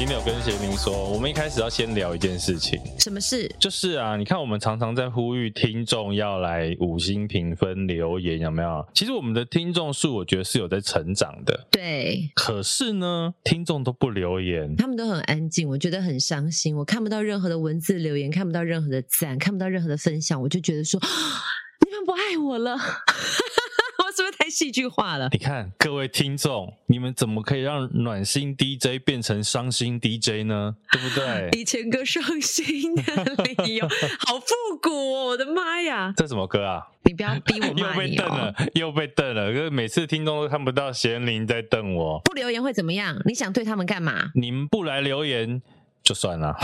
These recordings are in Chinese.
今天有跟贤明说，我们一开始要先聊一件事情。什么事？就是啊，你看我们常常在呼吁听众要来五星评分留言，有没有？其实我们的听众数，我觉得是有在成长的。对。可是呢，听众都不留言，他们都很安静，我觉得很伤心。我看不到任何的文字留言，看不到任何的赞，看不到任何的分享，我就觉得说，你们不爱我了。是不是太戏剧化了？你看，各位听众，你们怎么可以让暖心 DJ 变成伤心 DJ 呢？对不对？以前歌伤心的理由，好复古哦！我的妈呀，这什么歌啊？你不要逼我骂你哦！又被瞪了，又被瞪了。可是每次听众都看不到贤玲在瞪我。不留言会怎么样？你想对他们干嘛？你们不来留言就算了。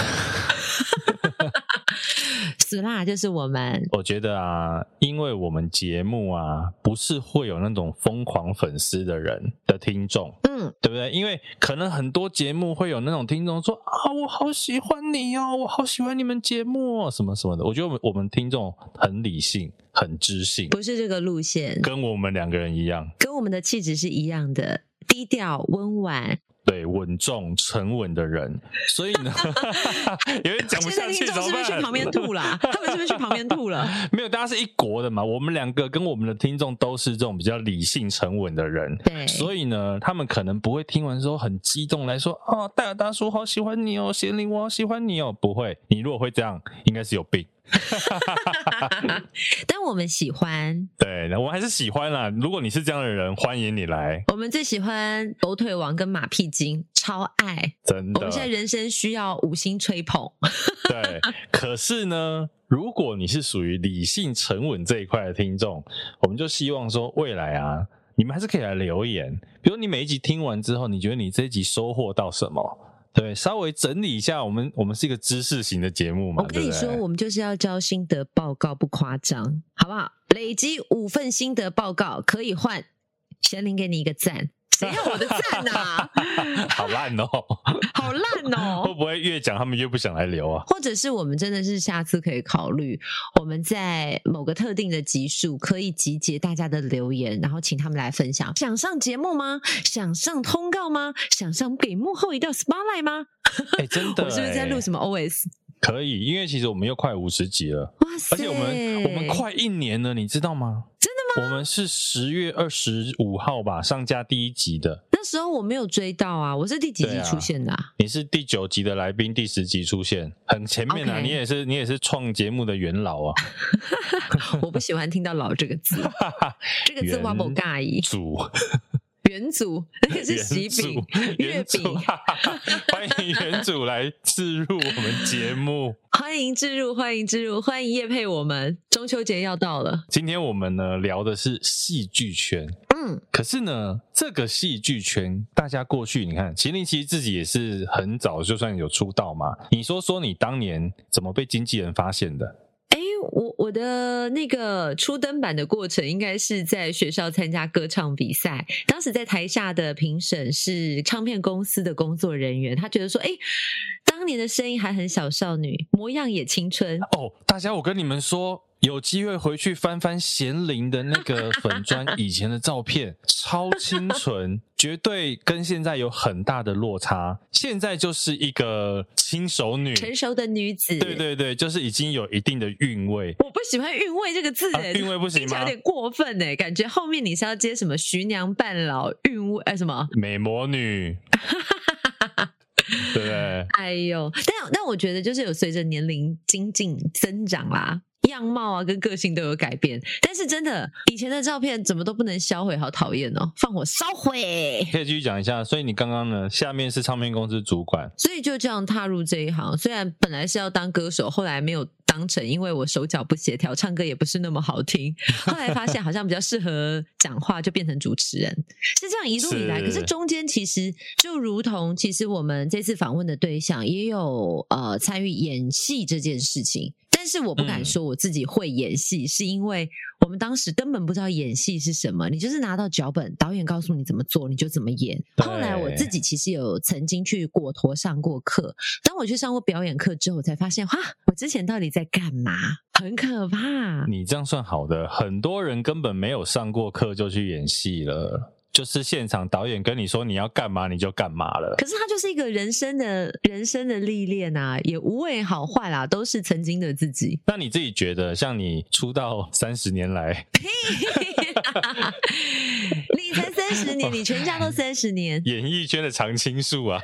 死啦，就是我们。我觉得啊，因为我们节目啊，不是会有那种疯狂粉丝的人的听众，嗯，对不对？因为可能很多节目会有那种听众说啊，我好喜欢你哦，我好喜欢你们节目哦，什么什么的。我觉得我们我们听众很理性，很知性，不是这个路线，跟我们两个人一样，跟我们的气质是一样的，低调温婉。对，稳重沉稳的人，所以呢，有点讲不下去。是不是去旁边吐了？他们是不是去旁边吐了？没有，大家是一国的嘛。我们两个跟我们的听众都是这种比较理性沉稳的人，对，所以呢，他们可能不会听完之后很激动来说：“哦，戴尔大叔好喜欢你哦，贤玲我好喜欢你哦。”不会，你如果会这样，应该是有病。但我们喜欢，对，我们还是喜欢啦。如果你是这样的人，欢迎你来。我们最喜欢狗腿王跟马屁精，超爱，真的。我们现在人生需要五星吹捧。对，可是呢，如果你是属于理性沉稳这一块的听众，我们就希望说，未来啊，你们还是可以来留言。比如你每一集听完之后，你觉得你这一集收获到什么？对，稍微整理一下，我们我们是一个知识型的节目嘛。我跟你说，对对，我们就是要交心得报告，不夸张，好不好？累积五份心得报告可以换贤玲给你一个赞。谁要我的赞啊？好烂哦，好烂哦！会不会越讲他们越不想来留啊？或者是我们真的是下次可以考虑，我们在某个特定的集数可以集结大家的留言，然后请他们来分享。想上节目吗？想上通告吗？想上给幕后一道 spotlight 吗？哎，真的，我是不是在录什么 OS？可以，因为其实我们又快五十集了，哇塞！而且我们我们快一年了，你知道吗？我们是十月二十五号吧上架第一集的，那时候我没有追到啊，我是第几集出现的啊？啊你是第九集的来宾，第十集出现，很前面啊.你也是你也是创节目的元老啊。我不喜欢听到“老”这个字，这个字我不介意。主。元祖，那个是喜饼、月饼。欢迎元祖来置入我们节目。欢迎置入，欢迎置入，欢迎叶配我们。中秋节要到了，今天我们呢聊的是戏剧圈。嗯，可是呢，这个戏剧圈，大家过去你看，麒麟其实自己也是很早就算有出道嘛。你说说你当年怎么被经纪人发现的？哎我我的那个初登版的过程，应该是在学校参加歌唱比赛。当时在台下的评审是唱片公司的工作人员，他觉得说：“哎，当年的声音还很小少女，模样也青春。”哦，大家，我跟你们说。有机会回去翻翻贤玲的那个粉砖以前的照片，超清纯，绝对跟现在有很大的落差。现在就是一个轻熟女，成熟的女子。对对对，就是已经有一定的韵味。我不喜欢韵味这个字，哎、啊，韵味不行吗？有点过分哎，感觉后面你是要接什么徐娘半老韵味，哎，什么美魔女？对，哎呦，但但我觉得就是有随着年龄精进增长啦。样貌啊，跟个性都有改变，但是真的，以前的照片怎么都不能销毁，好讨厌哦！放火烧毁。可以继续讲一下，所以你刚刚呢，下面是唱片公司主管，所以就这样踏入这一行。虽然本来是要当歌手，后来没有当成，因为我手脚不协调，唱歌也不是那么好听。后来发现好像比较适合讲话，就变成主持人。是这样一路以来，是可是中间其实就如同，其实我们这次访问的对象也有呃参与演戏这件事情。但是我不敢说我自己会演戏，嗯、是因为我们当时根本不知道演戏是什么。你就是拿到脚本，导演告诉你怎么做，你就怎么演。后来我自己其实有曾经去果陀上过课。当我去上过表演课之后，我才发现，哇，我之前到底在干嘛？很可怕。你这样算好的，很多人根本没有上过课就去演戏了。就是现场导演跟你说你要干嘛你就干嘛了。可是它就是一个人生的人生的历练啊，也无谓好坏啦，都是曾经的自己。那你自己觉得，像你出道三十年来，你才三十年，你全家都三十年，演艺圈的常青树啊。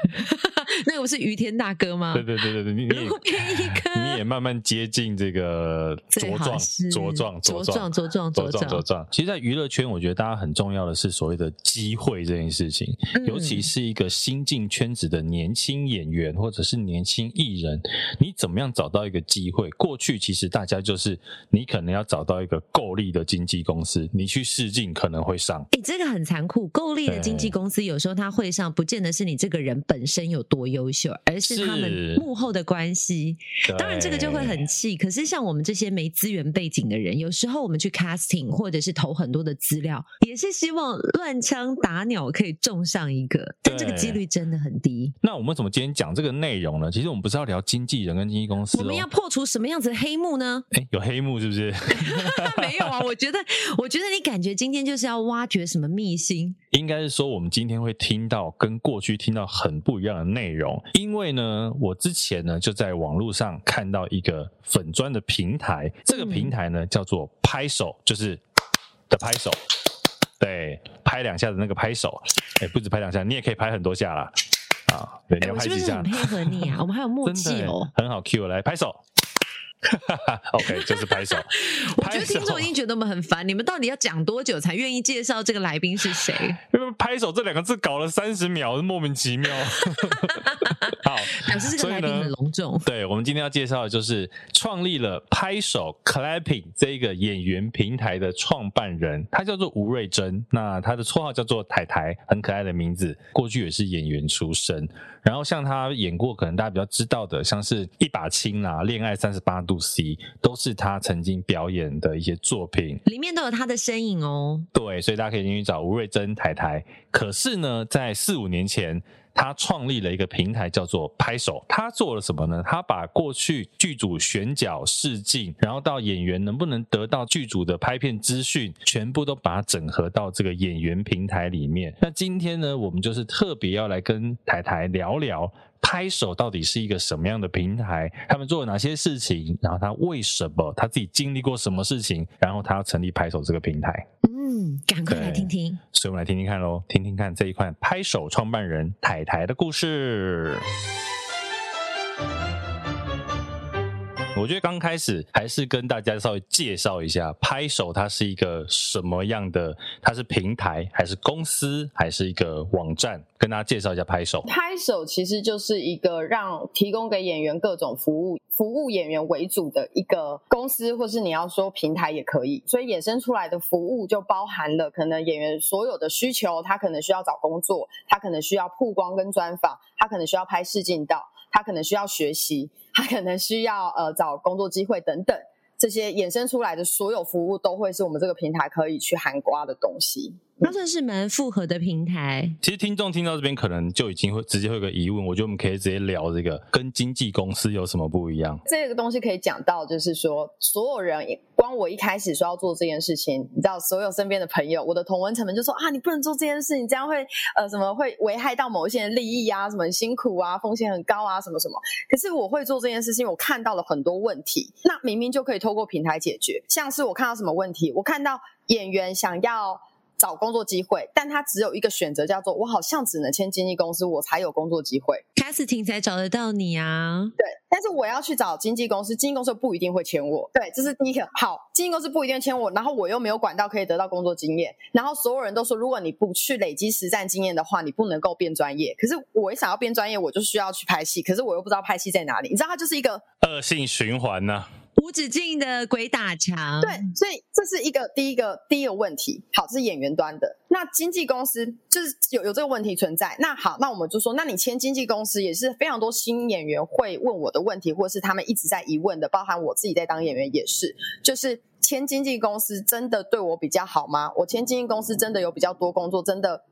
那个不是于天大哥吗？对对对对对，你也你也 慢慢接近这个茁壮茁壮茁壮茁壮茁壮茁壮。其实，在娱乐圈，我觉得大家很重要的是所谓的机会这件事情，嗯、尤其是一个新进圈子的年轻演员或者是年轻艺人，你怎么样找到一个机会？过去其实大家就是你可能要找到一个够力的经纪公司，你去试镜可能会上。哎，这个很残酷，够力的经纪公司有时候他会上，不见得是你这个人本身有多优秀，而是他们幕后的关系。当然，这个就会很气。可是，像我们这些没资源背景的人，有时候我们去 casting 或者是投很多的资料，也是希望乱枪打鸟可以中上一个，但这个几率真的很低。那我们怎么今天讲这个内容呢？其实我们不是要聊经纪人跟经纪公司，哦，我们要破除什么样子的黑幕呢？哎，有黑幕是不是？没有啊，我觉得，我觉得你感觉今天就是要挖掘什么秘辛？应该是说，我们今天会听到跟过去听到很不一样的内容，因为呢，我之前呢就在网络上看到一个粉砖的平台，这个平台呢叫做拍手，就是的拍手，对，拍两下的那个拍手，哎，不止拍两下，你也可以拍很多下啦，啊，对，你要拍几下？我是不是很配合你啊？我们还有默契哦，很好，Q 来拍手。哈哈哈，OK，就是 拍手。我觉得听众已经觉得我们很烦，你们到底要讲多久才愿意介绍这个来宾是谁？因为拍手这两个字搞了三十秒，莫名其妙。好，表示这个来宾很隆重。对，我们今天要介绍的就是创立了拍手 Clapping 这一个演员平台的创办人，他叫做吴瑞珍，那他的绰号叫做台台，很可爱的名字。过去也是演员出身，然后像他演过，可能大家比较知道的，像是一把青啊，恋爱三十八度。C 都是他曾经表演的一些作品，里面都有他的身影哦。对，所以大家可以进去找吴瑞珍太太。可是呢，在四五年前，他创立了一个平台，叫做拍手。他做了什么呢？他把过去剧组选角试镜，然后到演员能不能得到剧组的拍片资讯，全部都把它整合到这个演员平台里面。那今天呢，我们就是特别要来跟台台聊聊。拍手到底是一个什么样的平台？他们做了哪些事情？然后他为什么？他自己经历过什么事情？然后他要成立拍手这个平台？嗯，赶快来听听。所以我们来听听看喽，听听看这一款拍手创办人台台的故事。我觉得刚开始还是跟大家稍微介绍一下拍手，它是一个什么样的？它是平台还是公司还是一个网站？跟大家介绍一下拍手。拍手其实就是一个让提供给演员各种服务、服务演员为主的一个公司，或是你要说平台也可以。所以衍生出来的服务就包含了可能演员所有的需求，他可能需要找工作，他可能需要曝光跟专访，他可能需要拍试镜到，他可能需要学习。他可能需要呃找工作机会等等，这些衍生出来的所有服务都会是我们这个平台可以去涵盖的东西。那算是蛮复合的平台。其实听众听到这边，可能就已经会直接会有个疑问。我觉得我们可以直接聊这个，跟经纪公司有什么不一样？这个东西可以讲到，就是说，所有人，光我一开始说要做这件事情，你知道，所有身边的朋友，我的同文层们就说啊，你不能做这件事，你这样会呃什么会危害到某一些人利益啊，什么辛苦啊，风险很高啊，什么什么。可是我会做这件事情，我看到了很多问题，那明明就可以透过平台解决。像是我看到什么问题，我看到演员想要。找工作机会，但他只有一个选择，叫做我好像只能签经纪公司，我才有工作机会。Casting 才找得到你啊。对，但是我要去找经纪公司，经纪公司不一定会签我。对，这是第一个。好，经纪公司不一定签我，然后我又没有管道可以得到工作经验，然后所有人都说，如果你不去累积实战经验的话，你不能够变专业。可是我一想要变专业，我就需要去拍戏，可是我又不知道拍戏在哪里。你知道，它就是一个恶性循环呢、啊。无止境的鬼打墙，对，所以这是一个第一个第一个问题。好，这是演员端的。那经纪公司就是有有这个问题存在。那好，那我们就说，那你签经纪公司也是非常多新演员会问我的问题，或是他们一直在疑问的，包含我自己在当演员也是，就是签经纪公司真的对我比较好吗？我签经纪公司真的有比较多工作，真的？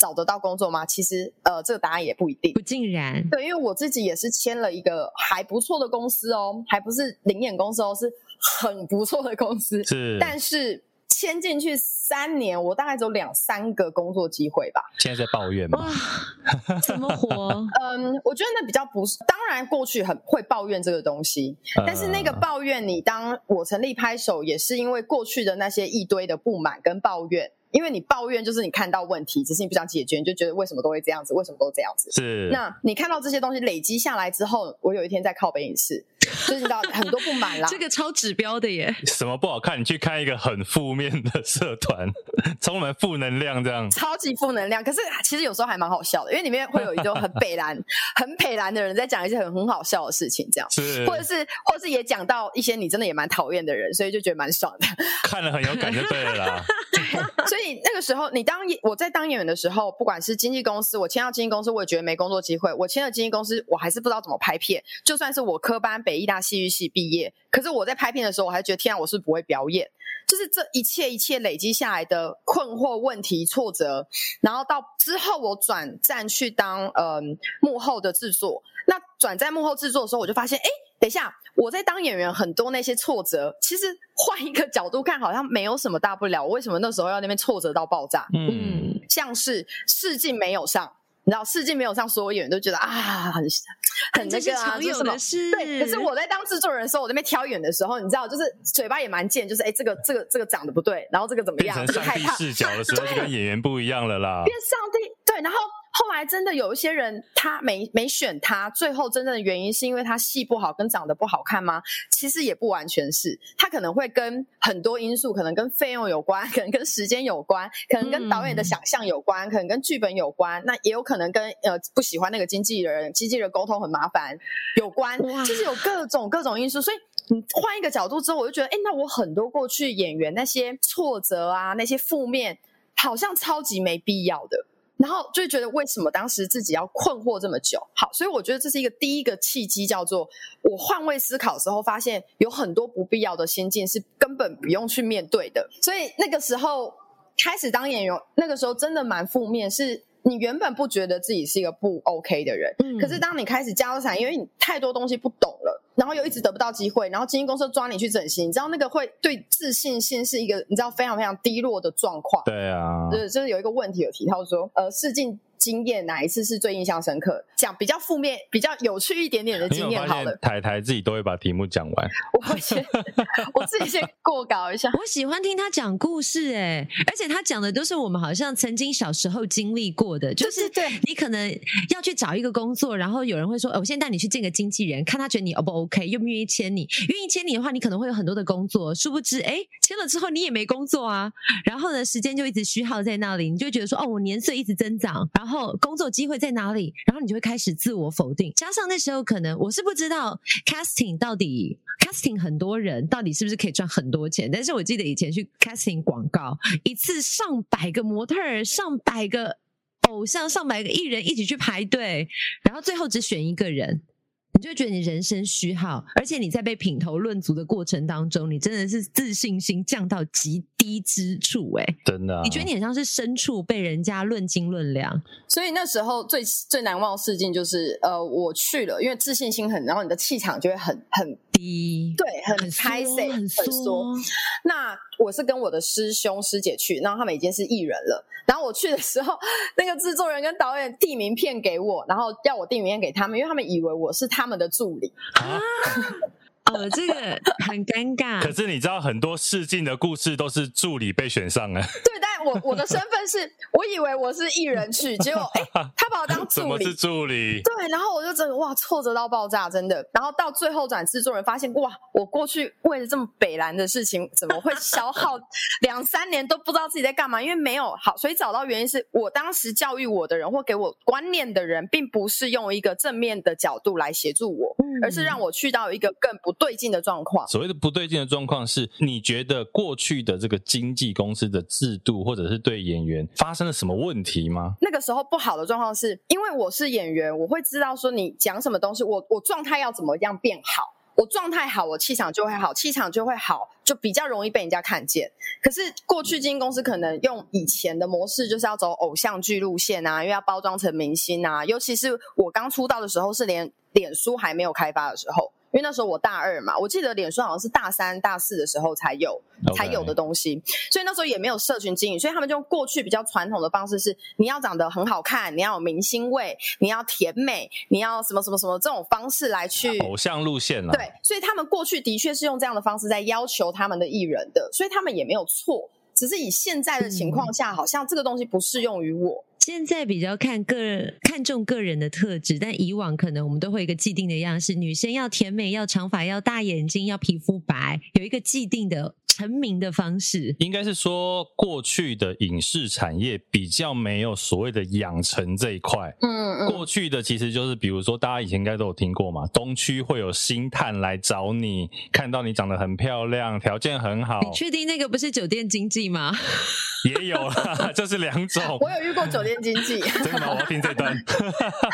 找得到工作吗？其实，呃，这个答案也不一定。不尽然。对，因为我自己也是签了一个还不错的公司哦，还不是临演公司哦，是很不错的公司。是。但是签进去三年，我大概只有两三个工作机会吧。现在在抱怨吗？怎么活？嗯，我觉得那比较不是。当然，过去很会抱怨这个东西，但是那个抱怨，你当我成立拍手，也是因为过去的那些一堆的不满跟抱怨。因为你抱怨，就是你看到问题，只是你不想解决，你就觉得为什么都会这样子，为什么都这样子。是。那你看到这些东西累积下来之后，我有一天在靠北影视，就是你知道很多不满啦。这个超指标的耶。什么不好看？你去看一个很负面的社团，充满负能量这样。超级负能量，可是其实有时候还蛮好笑的，因为里面会有一种很北蓝、很北蓝的人在讲一些很很好笑的事情，这样。是。或者是，或者是也讲到一些你真的也蛮讨厌的人，所以就觉得蛮爽的。看了很有感就对了啦。对，所以那个时候你。你当我在当演员的时候，不管是经纪公司，我签到经纪公司，我也觉得没工作机会。我签了经纪公司，我还是不知道怎么拍片。就算是我科班北艺大戏剧系毕业，可是我在拍片的时候，我还觉得天啊，我是不会表演。就是这一切一切累积下来的困惑、问题、挫折，然后到之后我转战去当嗯、呃、幕后的制作。那转在幕后制作的时候，我就发现，哎。等一下，我在当演员，很多那些挫折，其实换一个角度看，好像没有什么大不了。我为什么那时候要那边挫折到爆炸？嗯，像是试镜没有上，你知道世界没有上，所有演员都觉得啊，很很那个啊，有的是。对，可是我在当制作人的时候，我在那边挑演的时候，你知道，就是嘴巴也蛮贱，就是哎，这个这个这个长得不对，然后这个怎么样？变成上帝视角的时候，就跟演员不一样了啦。变上帝对，然后。后来真的有一些人，他没没选他，最后真正的原因是因为他戏不好跟长得不好看吗？其实也不完全是，他可能会跟很多因素，可能跟费用有关，可能跟时间有关，可能跟导演的想象有关，嗯、可能跟剧本有关，那也有可能跟呃不喜欢那个经纪人，经纪人沟通很麻烦有关，就是有各种各种因素。所以你换一个角度之后，我就觉得，哎，那我很多过去演员那些挫折啊，那些负面，好像超级没必要的。然后就觉得为什么当时自己要困惑这么久？好，所以我觉得这是一个第一个契机，叫做我换位思考的时候，发现有很多不必要的心境是根本不用去面对的。所以那个时候开始当演员，那个时候真的蛮负面，是你原本不觉得自己是一个不 OK 的人，嗯，可是当你开始加入产业，因为你太多东西不懂了。然后又一直得不到机会，然后经纪公司抓你去整形，你知道那个会对自信心是一个你知道非常非常低落的状况。对啊，就是就是有一个问题有提到说，呃，试镜。经验哪一次是最印象深刻？讲比较负面、比较有趣一点点的经验好了。台台自己都会把题目讲完。我先，我自己先过稿一下。我喜欢听他讲故事，哎，而且他讲的都是我们好像曾经小时候经历过的。就是对你可能要去找一个工作，然后有人会说：“我先带你去见个经纪人，看他觉得你 O 不 OK，愿不愿意签你。愿意签你的话，你可能会有很多的工作。殊不知，哎，签了之后你也没工作啊。然后呢，时间就一直虚耗在那里，你就会觉得说：哦，我年岁一直增长，然后。然后工作机会在哪里？然后你就会开始自我否定。加上那时候可能我是不知道 casting 到底 casting 很多人到底是不是可以赚很多钱。但是我记得以前去 casting 广告，一次上百个模特儿、上百个偶像、上百个艺人一起去排队，然后最后只选一个人。你就觉得你人生虚耗，而且你在被品头论足的过程当中，你真的是自信心降到极低之处，欸，哎，真的，啊，你觉得你很像是牲畜被人家论斤论两。所以那时候最最难忘的事情就是，呃，我去了，因为自信心很，然后你的气场就会很很低，对，很开塞，很缩。那我是跟我的师兄师姐去，然后他们已经是艺人了。然后我去的时候，那个制作人跟导演递名片给我，然后要我递名片给他们，因为他们以为我是他们的助理啊。哦，这个很尴尬。可是你知道，很多试镜的故事都是助理被选上了。对，但我我的身份是，我以为我是艺人去，结果哎，他把我当助理。怎么是助理？对，然后我就真的哇，挫折到爆炸，真的。然后到最后转制作人，发现哇，我过去为了这么北蓝的事情，怎么会消耗 两三年都不知道自己在干嘛？因为没有好，所以找到原因是我当时教育我的人或给我观念的人，并不是用一个正面的角度来协助我，而是让我去到一个更不。对劲的状况，所谓的不对劲的状况是，你觉得过去的这个经纪公司的制度，或者是对演员发生了什么问题吗？那个时候不好的状况是，因为我是演员，我会知道说你讲什么东西，我我状态要怎么样变好，我状态好，我气场就会好，气场就会好，就比较容易被人家看见。可是过去经纪公司可能用以前的模式，就是要走偶像剧路线啊，因为要包装成明星啊，尤其是我刚出道的时候，是连脸书还没有开发的时候。因为那时候我大二嘛，我记得脸书好像是大三、大四的时候才有.才有的东西，所以那时候也没有社群经营，所以他们就用过去比较传统的方式是，你要长得很好看，你要有明星味，你要甜美，你要什么什么什么这种方式来去偶像路线了。对，所以他们过去的确是用这样的方式在要求他们的艺人的，所以他们也没有错，只是以现在的情况下，嗯、好像这个东西不适用于我。现在比较看个，看重个人的特质，但以往可能我们都会有一个既定的样式：女生要甜美，要长发，要大眼睛，要皮肤白，有一个既定的。成名的方式，应该是说过去的影视产业比较没有所谓的养成这一块。嗯嗯，过去的其实就是，比如说大家以前应该都有听过嘛，东区会有星探来找你，看到你长得很漂亮，条件很好。你确定那个不是酒店经济吗？也有啦，这是两种。我有遇过酒店经济。真的吗？我要听这段。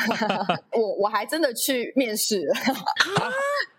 我我还真的去面试。啊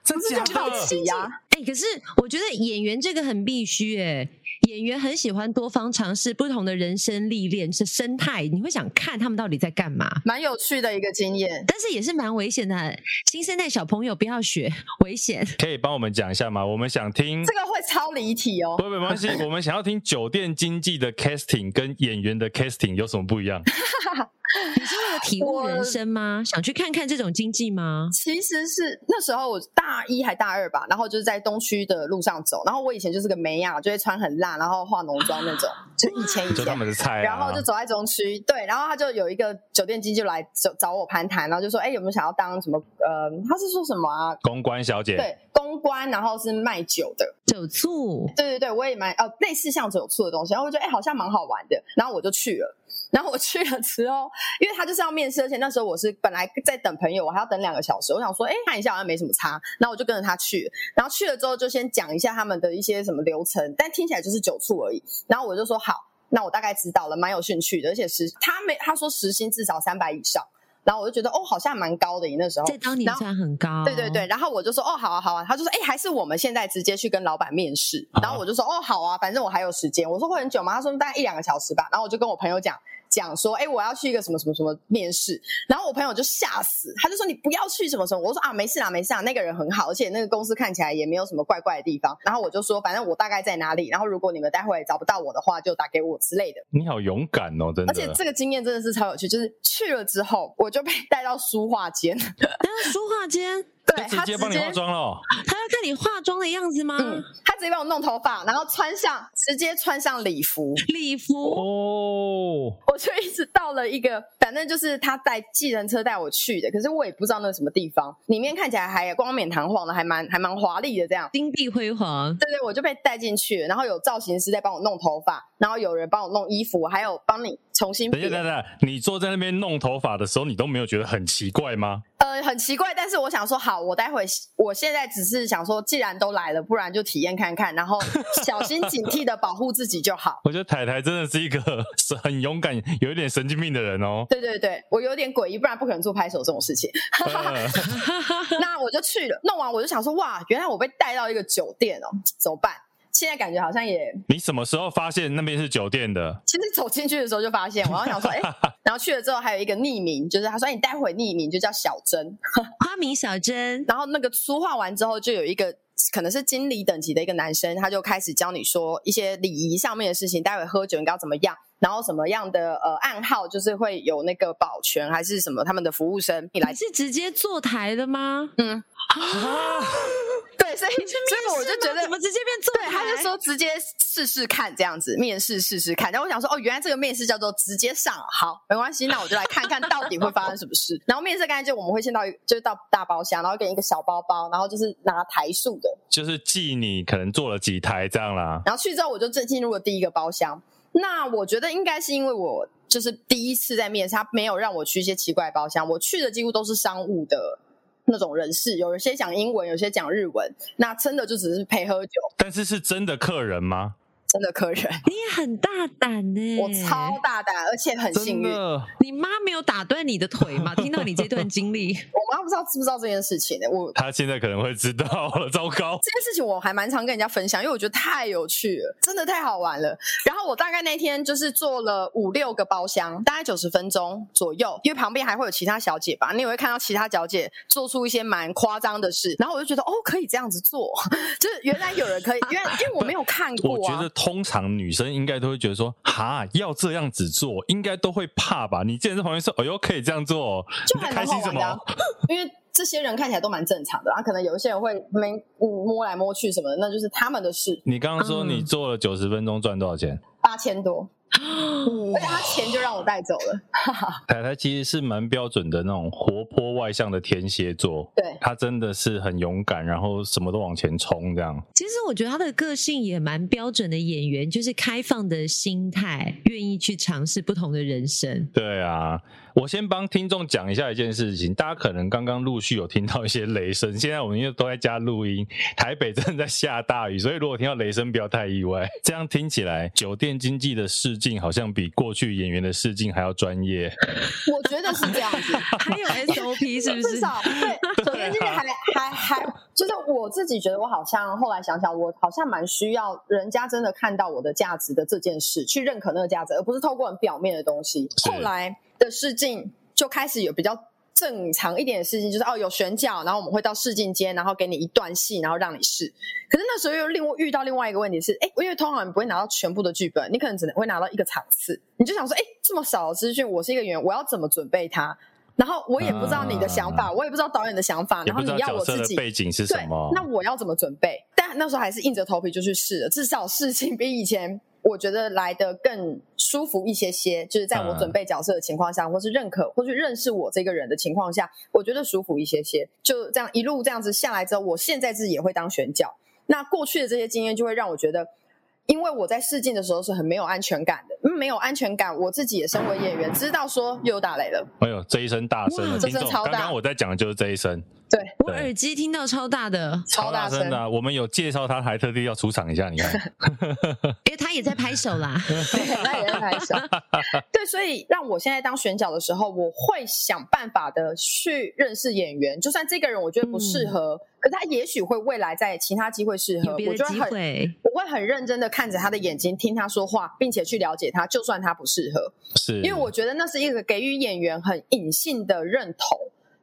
真的好奇呀！哎、欸，可是我觉得演员这个很必须哎、欸，演员很喜欢多方尝试不同的人生历练，是生态，你会想看他们到底在干嘛，蛮有趣的一个经验，但是也是蛮危险的。新生代小朋友不要学，危险。可以帮我们讲一下吗？我们想听这个会超离题哦。不不，没关系，我们想要听酒店经济的 casting 跟演员的 casting 有什么不一样？你是为了体悟人生吗？想去看看这种经济吗？其实是那时候我大一还大二吧，然后就是在东区的路上走，然后我以前就是个妹呀，就会穿很烂，然后化浓妆那种，就以前以前。就他们的菜啊。然后就走在中区，对，然后他就有一个酒店经纪来找找我攀谈，然后就说：“哎，有没有想要当什么？呃，他是说什么啊？公关小姐。对，公关，然后是卖酒的，酒醋。对对对，我也蛮呃类似像酒醋的东西，然后我觉得哎好像蛮好玩的，然后我就去了。然后我去了之后，因为他就是要面试，而且那时候我是本来在等朋友，我还要等两个小时。我想说，哎，看一下好像没什么差，然后我就跟着他去。然后去了之后，就先讲一下他们的一些什么流程，但听起来就是酒醋而已。然后我就说好，那我大概知道了，蛮有兴趣的。而且时他没他说时薪至少三百以上，然后我就觉得哦，好像蛮高的。你那时候在当年算很高，对对对。然后我就说哦，好啊好啊。他就说哎，还是我们现在直接去跟老板面试。然后我就说哦，好啊，反正我还有时间。我说会很久吗？他说大概一两个小时吧。然后我就跟我朋友讲。讲说，哎，我要去一个什么什么什么面试，然后我朋友就吓死，他就说你不要去什么什么，我说啊，没事啦，没事啦，那个人很好，而且那个公司看起来也没有什么怪怪的地方，然后我就说，反正我大概在哪里，然后如果你们待会找不到我的话，就打给我之类的。你好勇敢哦，真的，而且这个经验真的是超有趣，就是去了之后，我就被带到书画间，书画间。对，他直接帮你化妆了。他要看你化妆的样子吗？嗯，他直接帮我弄头发，然后穿上，直接穿上礼服。礼服哦，我就一直到了一个，反正就是他带计程车带我去的，可是我也不知道那是什么地方，里面看起来还光冕堂皇的，还蛮还蛮华丽的这样，金碧辉煌。对对，我就被带进去，然后有造型师在帮我弄头发，然后有人帮我弄衣服，还有帮你重新。等一下，等等，你坐在那边弄头发的时候，你都没有觉得很奇怪吗？呃，很奇怪，但是我想说，好，我待会，我现在只是想说，既然都来了，不然就体验看看，然后小心警惕的保护自己就好。我觉得台台真的是一个 很勇敢、有一点神经病的人哦。对对对，我有点诡异，不然不可能做拍手这种事情。呃、那我就去了，弄完我就想说，哇，原来我被带到一个酒店哦，怎么办？现在感觉好像也……你什么时候发现那边是酒店的？其实走进去的时候就发现，我要想说，哎，然后去了之后还有一个匿名，就是他说，哎，你待会匿名就叫小珍，花名小珍。然后那个粗话完之后，就有一个可能是经理等级的一个男生，他就开始教你说一些礼仪上面的事情，待会喝酒应该要怎么样，然后什么样的呃暗号，就是会有那个保全还是什么他们的服务生你来，你是直接坐台的吗？嗯。啊对，所以所以我就觉得怎么直接变？对，他就说直接试试看这样子，面试试试看。然后我想说，哦，原来这个面试叫做直接上，好，没关系，那我就来看看到底会发生什么事。然后面试刚才就我们会先到，就是到大包厢，然后给你一个小包包，然后就是拿台数的，就是记你可能做了几台这样啦。然后去之后我就进进入了第一个包厢。那我觉得应该是因为我就是第一次在面试，他没有让我去一些奇怪的包厢，我去的几乎都是商务的。那种人士，有一些讲英文，有些讲日文，那真的就只是陪喝酒。但是是真的客人吗？真的客人，你也很大胆呢。我超大胆，而且很幸运。你妈没有打断你的腿吗？听到你这段经历，我妈不知道知不知道这件事情呢？我他现在可能会知道了，糟糕！这件事情我还蛮常跟人家分享，因为我觉得太有趣了，真的太好玩了。然后我大概那天就是做了五六个包厢，大概九十分钟左右，因为旁边还会有其他小姐吧，你也会看到其他小姐做出一些蛮夸张的事，然后我就觉得哦，可以这样子做，就是原来有人可以，因为因为我没有看过、啊。我觉得通常女生应该都会觉得说，哈，要这样子做，应该都会怕吧？你竟然在旁边说，哎呦，可以这样做，就很开心什么？因为这些人看起来都蛮正常的，然后，可能有一些人会没摸来摸去什么的，那就是他们的事。你刚刚说你做了九十分钟赚多少钱？八千多。而且他钱就让我带走了。台台其实是蛮标准的那种活泼外向的天蝎座，对，他真的是很勇敢，然后什么都往前冲这样。其实我觉得他的个性也蛮标准的演员，就是开放的心态，愿意去尝试不同的人生。对啊，我先帮听众讲一下一件事情，大家可能刚刚陆续有听到一些雷声，现在我们因为都在家录音，台北真的在下大雨，所以如果听到雷声不要太意外。这样听起来，酒店经济的试镜好像比过去演员的试镜还要专业。我觉得是这样子，还有 SOP 是不是？至少对 首先这边还还还，就是我自己觉得我好像后来想想，我好像蛮需要人家真的看到我的价值的这件事，去认可那个价值，而不是透过很表面的东西。后来的试镜就开始有比较。正常一点的事情就是哦，有选角，然后我们会到试镜间，然后给你一段戏，然后让你试。可是那时候又另遇到另外一个问题是，哎，因为通常你不会拿到全部的剧本，你可能只能会拿到一个场次，你就想说，哎，这么少的资讯，我是一个演员，我要怎么准备它？然后我也不知道你的想法，啊、我也不知道导演的想法，然后你要我自己背景是什么？那我要怎么准备？但那时候还是硬着头皮就去试了，至少事情比以前。我觉得来的更舒服一些些，就是在我准备角色的情况下，嗯、或是认可，或是认识我这个人的情况下，我觉得舒服一些些。就这样一路这样子下来之后，我现在自己也会当选角。那过去的这些经验就会让我觉得。因为我在试镜的时候是很没有安全感的，没有安全感，我自己也身为演员，知道说又有打雷了。哎呦，这一声大声的，这声超大。刚刚我在讲的就是这一声。对，我耳机听到超大的，超大声。的。我们有介绍他，还特地要出场一下，你看，因为他也在拍手啦，对，他也在拍手。对，所以让我现在当选角的时候，我会想办法的去认识演员，就算这个人我觉得不适合。嗯。可他也许会未来在其他机会适合，我就会很，我会很认真的看着他的眼睛，听他说话，并且去了解他，就算他不适合，是，因为我觉得那是一个给予演员很隐性的认同，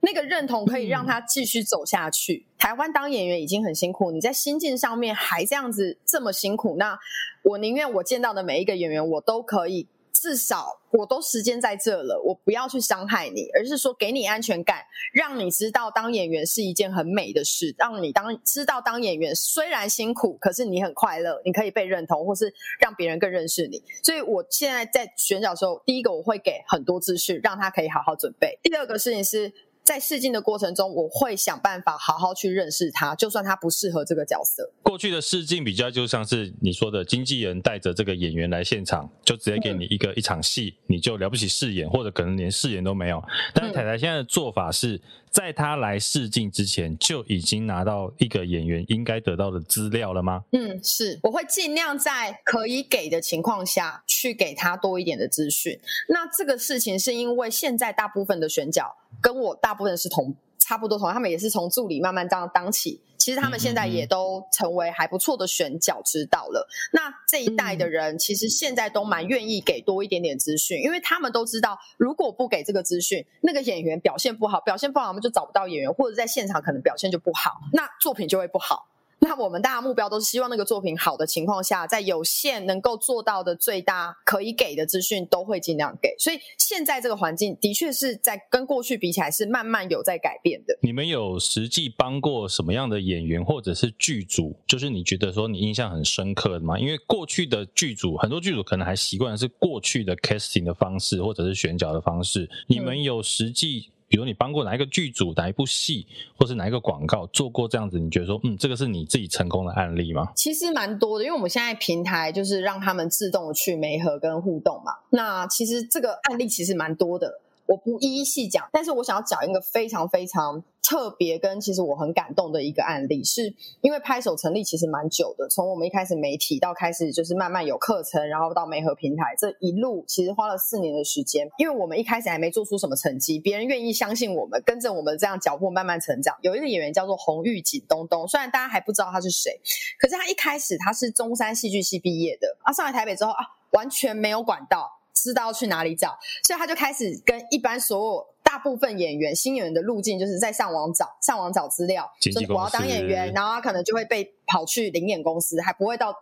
那个认同可以让他继续走下去。嗯、台湾当演员已经很辛苦，你在心境上面还这样子这么辛苦，那我宁愿我见到的每一个演员，我都可以。至少我都时间在这了，我不要去伤害你，而是说给你安全感，让你知道当演员是一件很美的事，让你当知道当演员虽然辛苦，可是你很快乐，你可以被认同，或是让别人更认识你。所以我现在在选角的时候，第一个我会给很多资讯，让他可以好好准备。第二个事情是。在试镜的过程中，我会想办法好好去认识他，就算他不适合这个角色。过去的试镜比较就像是你说的，经纪人带着这个演员来现场，就直接给你一个、嗯、一场戏，你就了不起试演，或者可能连试演都没有。但是台台现在的做法是，在他来试镜之前，就已经拿到一个演员应该得到的资料了吗？嗯，是，我会尽量在可以给的情况下去给他多一点的资讯。那这个事情是因为现在大部分的选角。跟我大部分是同差不多同，他们也是从助理慢慢这样当起。其实他们现在也都成为还不错的选角指导了。那这一代的人，其实现在都蛮愿意给多一点点资讯，因为他们都知道，如果不给这个资讯，那个演员表现不好，表现不好，我们就找不到演员，或者在现场可能表现就不好，那作品就会不好。那我们大家目标都是希望那个作品好的情况下，在有限能够做到的最大可以给的资讯都会尽量给。所以现在这个环境的确是在跟过去比起来是慢慢有在改变的。你们有实际帮过什么样的演员或者是剧组？就是你觉得说你印象很深刻的吗？因为过去的剧组很多剧组可能还习惯的是过去的 casting 的方式或者是选角的方式。你们有实际？比如你帮过哪一个剧组、哪一部戏，或是哪一个广告做过这样子？你觉得说，嗯，这个是你自己成功的案例吗？其实蛮多的，因为我们现在平台就是让他们自动去媒合跟互动嘛。那其实这个案例其实蛮多的。我不一一细讲，但是我想要讲一个非常非常特别跟其实我很感动的一个案例，是因为拍手成立其实蛮久的，从我们一开始媒体到开始就是慢慢有课程，然后到媒合平台，这一路其实花了四年的时间，因为我们一开始还没做出什么成绩，别人愿意相信我们，跟着我们这样脚步慢慢成长。有一个演员叫做洪玉锦东东，虽然大家还不知道他是谁，可是他一开始他是中山戏剧系毕业的，啊，上来台北之后啊，完全没有管道。知道去哪里找，所以他就开始跟一般所有大部分演员、新演员的路径，就是在上网找、上网找资料，就是我要当演员，然后他可能就会被跑去灵演公司，还不会到。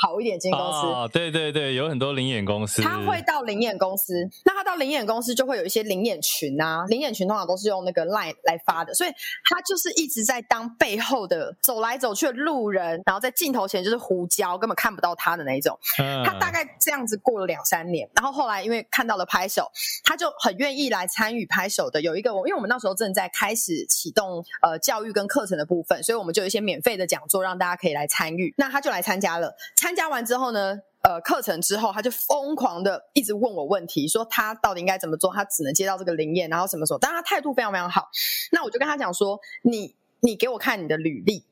好一点经纪公司啊，对对对，有很多灵演公司，他会到灵演公司，那他到灵演公司就会有一些灵演群啊，灵演群通常都是用那个 line 来发的，所以他就是一直在当背后的走来走去的路人，然后在镜头前就是胡椒，根本看不到他的那一种。嗯、他大概这样子过了两三年，然后后来因为看到了拍手，他就很愿意来参与拍手的。有一个我，因为我们那时候正在开始启动呃教育跟课程的部分，所以我们就有一些免费的讲座让大家可以来参与，那他就来参加了。参加完之后呢，呃，课程之后他就疯狂的一直问我问题，说他到底应该怎么做，他只能接到这个灵验，然后什么时候？但他态度非常非常好。那我就跟他讲说，你你给我看你的履历，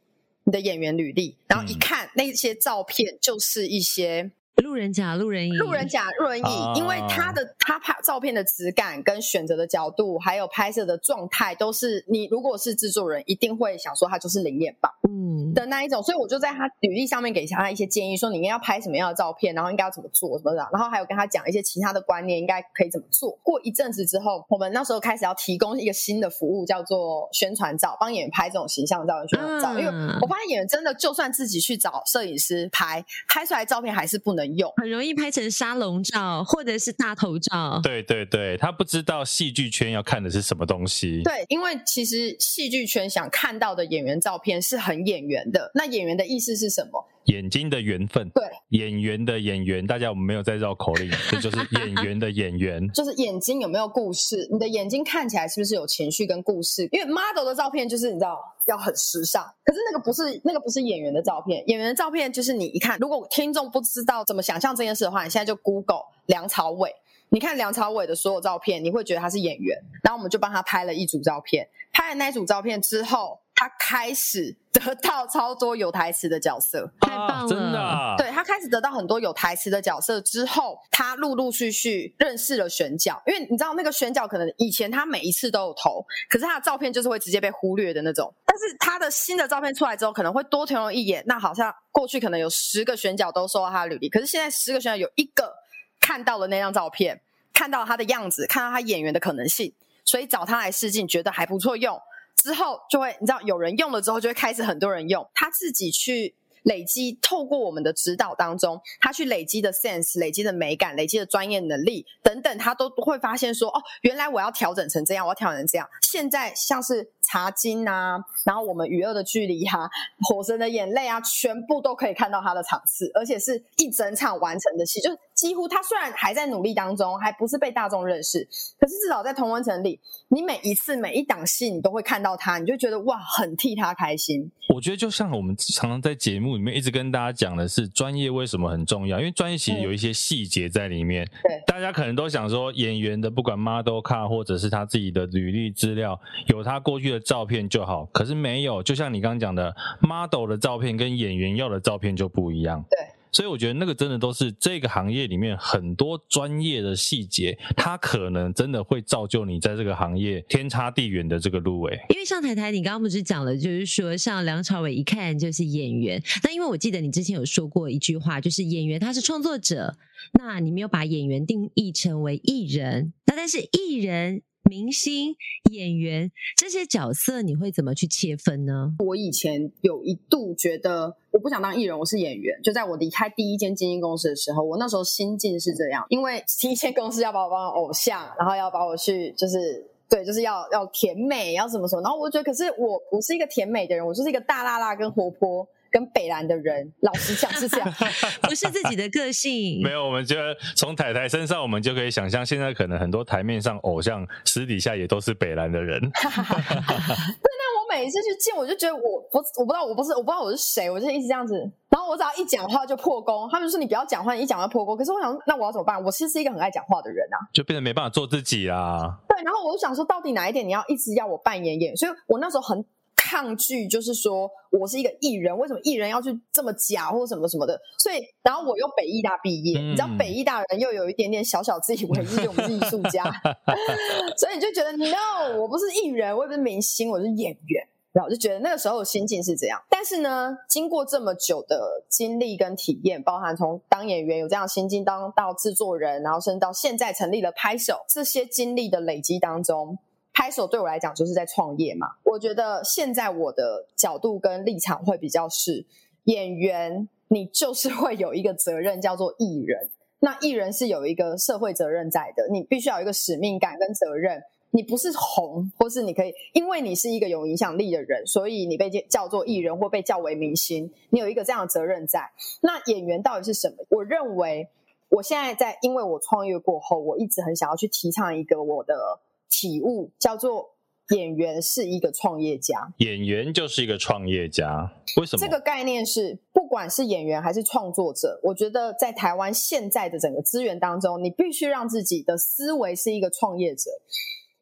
你的演员履历，然后一看那些照片，就是一些。路人甲、路人乙、路人甲、路人乙，因为他的他拍照片的质感跟选择的角度，还有拍摄的状态，都是你如果是制作人，一定会想说他就是临演吧，嗯的那一种。所以我就在他履历上面给他一些建议，说你应该要拍什么样的照片，然后应该要怎么做什么的，然后还有跟他讲一些其他的观念，应该可以怎么做。过一阵子之后，我们那时候开始要提供一个新的服务，叫做宣传照，帮演员拍这种形象照跟宣传照。因为我发现演员真的就算自己去找摄影师拍，拍出来照片还是不能。用很容易拍成沙龙照或者是大头照。对对对，他不知道戏剧圈要看的是什么东西。对，因为其实戏剧圈想看到的演员照片是很演员的。那演员的意思是什么？眼睛的缘分。对，演员的演员，大家我们没有在绕口令，这就是演员的演员，就是眼睛有没有故事？你的眼睛看起来是不是有情绪跟故事？因为 model 的照片就是你知道。要很时尚，可是那个不是那个不是演员的照片，演员的照片就是你一看，如果听众不知道怎么想象这件事的话，你现在就 Google 梁朝伟，你看梁朝伟的所有照片，你会觉得他是演员，然后我们就帮他拍了一组照片，拍了那组照片之后。他开始得到超多有台词的角色，太棒了！啊、真的、啊，对，他开始得到很多有台词的角色之后，他陆陆续续认识了选角，因为你知道那个选角可能以前他每一次都有投，可是他的照片就是会直接被忽略的那种。但是他的新的照片出来之后，可能会多停留一眼。那好像过去可能有十个选角都收到他的履历，可是现在十个选角有一个看到了那张照片，看到他的样子，看到他演员的可能性，所以找他来试镜，觉得还不错用。之后就会，你知道，有人用了之后，就会开始很多人用。他自己去累积，透过我们的指导当中，他去累积的 sense、累积的美感、累积的专业能力等等，他都会发现说，哦，原来我要调整成这样，我要调整成这样。现在像是茶金啊，然后我们与恶的距离哈、啊，火神的眼泪啊，全部都可以看到他的场次，而且是一整场完成的戏，就是。几乎他虽然还在努力当中，还不是被大众认识，可是至少在同温层里，你每一次每一档戏，你都会看到他，你就觉得哇，很替他开心。我觉得就像我们常常在节目里面一直跟大家讲的是，专业为什么很重要？因为专业其实有一些细节在里面。对、嗯，大家可能都想说，演员的不管 model card 或者是他自己的履历资料，有他过去的照片就好，可是没有。就像你刚刚讲的，model 的照片跟演员要的照片就不一样。对。所以我觉得那个真的都是这个行业里面很多专业的细节，它可能真的会造就你在这个行业天差地远的这个路诶。因为像台台，你刚刚不是讲了，就是说像梁朝伟一看就是演员。那因为我记得你之前有说过一句话，就是演员他是创作者，那你没有把演员定义成为艺人，那但是艺人。明星、演员这些角色，你会怎么去切分呢？我以前有一度觉得，我不想当艺人，我是演员。就在我离开第一间经纪公司的时候，我那时候心境是这样，因为 第一间公司要把我当偶像，然后要把我去，就是对，就是要要甜美，要什么什么。然后我觉得，可是我不是一个甜美的人，我就是一个大辣辣跟活泼。跟北兰的人，老实讲是这样，不是自己的个性。没有，我们觉得从台台身上，我们就可以想象，现在可能很多台面上偶像，私底下也都是北兰的人。对，那我每一次去见，我就觉得我我我不知道我不是我不知道我是谁，我就一直这样子。然后我只要一讲话就破功，他们就说你不要讲话，你一讲话破功。可是我想，那我要怎么办？我其实是一个很爱讲话的人啊，就变得没办法做自己啦。对，然后我就想说，到底哪一点你要一直要我扮演演？所以我那时候很。抗拒就是说我是一个艺人，为什么艺人要去这么假或什么什么的？所以，然后我又北艺大毕业，嗯、你知道北艺大人又有一点点小小自以为是，我们是艺术家，所以你就觉得 no，我不是艺人，我也不是明星，我是演员。然后我就觉得那个时候的心境是这样。但是呢，经过这么久的经历跟体验，包含从当演员有这样的心境，当到制作人，然后甚至到现在成立了拍手，这些经历的累积当中。拍手对我来讲就是在创业嘛。我觉得现在我的角度跟立场会比较是演员，你就是会有一个责任叫做艺人。那艺人是有一个社会责任在的，你必须要有一个使命感跟责任。你不是红，或是你可以因为你是一个有影响力的人，所以你被叫做艺人或被叫为明星，你有一个这样的责任在。那演员到底是什么？我认为我现在在，因为我创业过后，我一直很想要去提倡一个我的。体悟叫做演员是一个创业家，演员就是一个创业家。为什么？这个概念是，不管是演员还是创作者，我觉得在台湾现在的整个资源当中，你必须让自己的思维是一个创业者，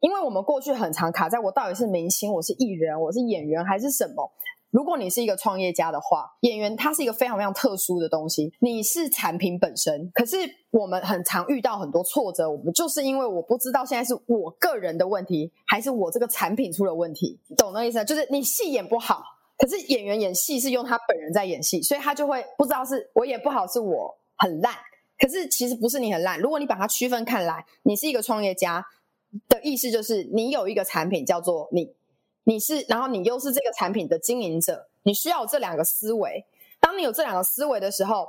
因为我们过去很常卡在我到底是明星，我是艺人，我是演员还是什么？如果你是一个创业家的话，演员它是一个非常非常特殊的东西。你是产品本身，可是我们很常遇到很多挫折，我们就是因为我不知道现在是我个人的问题，还是我这个产品出了问题。懂那意思？就是你戏演不好，可是演员演戏是用他本人在演戏，所以他就会不知道是我演不好，是我很烂。可是其实不是你很烂，如果你把它区分开来，你是一个创业家的意思就是你有一个产品叫做你。你是，然后你又是这个产品的经营者，你需要有这两个思维。当你有这两个思维的时候，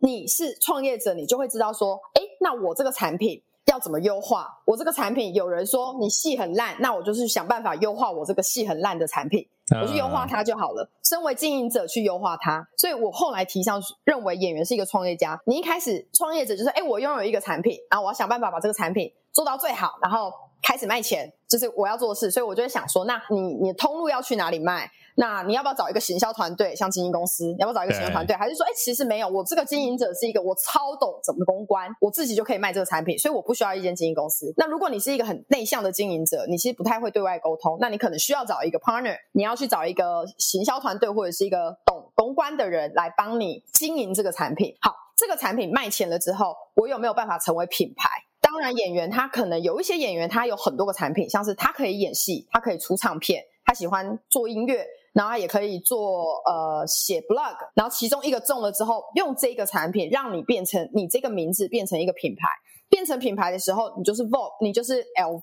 你是创业者，你就会知道说，哎，那我这个产品要怎么优化？我这个产品有人说你戏很烂，那我就是想办法优化我这个戏很烂的产品，我去优化它就好了。身为经营者去优化它，所以我后来提倡认为演员是一个创业家。你一开始创业者就是，哎，我拥有一个产品，然后我要想办法把这个产品做到最好，然后。开始卖钱，就是我要做的事，所以我就会想说，那你你的通路要去哪里卖？那你要不要找一个行销团队，像经营公司？你要不要找一个行销团队？还是说，哎，其实没有，我这个经营者是一个我超懂怎么公关，我自己就可以卖这个产品，所以我不需要一间经营公司。那如果你是一个很内向的经营者，你其实不太会对外沟通，那你可能需要找一个 partner，你要去找一个行销团队或者是一个懂公关的人来帮你经营这个产品。好，这个产品卖钱了之后，我有没有办法成为品牌？当然，演员他可能有一些演员，他有很多个产品，像是他可以演戏，他可以出唱片，他喜欢做音乐，然后他也可以做呃写 blog，然后其中一个中了之后，用这个产品让你变成你这个名字变成一个品牌，变成品牌的时候，你就是 Vogue，你就是 LV，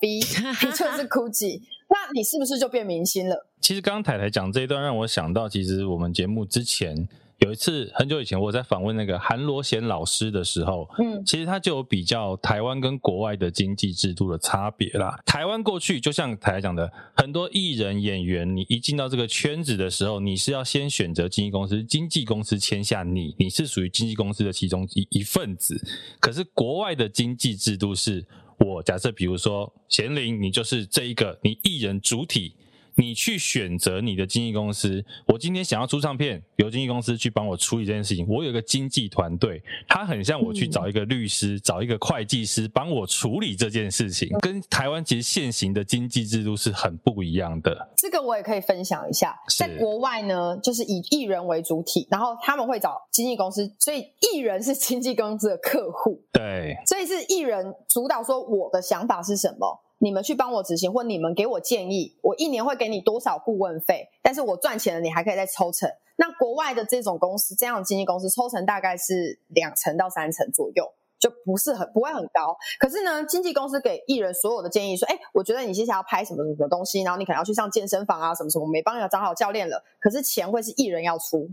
你就是 Gucci，那你是不是就变明星了？其实刚刚太太讲这一段让我想到，其实我们节目之前。有一次很久以前，我在访问那个韩罗贤老师的时候，嗯，其实他就有比较台湾跟国外的经济制度的差别啦。台湾过去就像台台讲的，很多艺人演员，你一进到这个圈子的时候，你是要先选择经纪公司，经纪公司签下你，你是属于经纪公司的其中一一份子。可是国外的经济制度是，我假设比如说贤玲，你就是这一个你艺人主体。你去选择你的经纪公司。我今天想要出唱片，由经纪公司去帮我处理这件事情。我有一个经纪团队，他很像我去找一个律师、嗯、找一个会计师帮我处理这件事情，跟台湾其实现行的经纪制度是很不一样的。这个我也可以分享一下，在国外呢，就是以艺人为主体，然后他们会找经纪公司，所以艺人是经纪公司的客户。对，所以是艺人主导说我的想法是什么。你们去帮我执行，或你们给我建议，我一年会给你多少顾问费？但是我赚钱了，你还可以再抽成。那国外的这种公司，这样的经纪公司抽成大概是两成到三成左右，就不是很不会很高。可是呢，经纪公司给艺人所有的建议说，哎，我觉得你接下来要拍什么什么东西，然后你可能要去上健身房啊，什么什么，我没帮你找好教练了，可是钱会是艺人要出。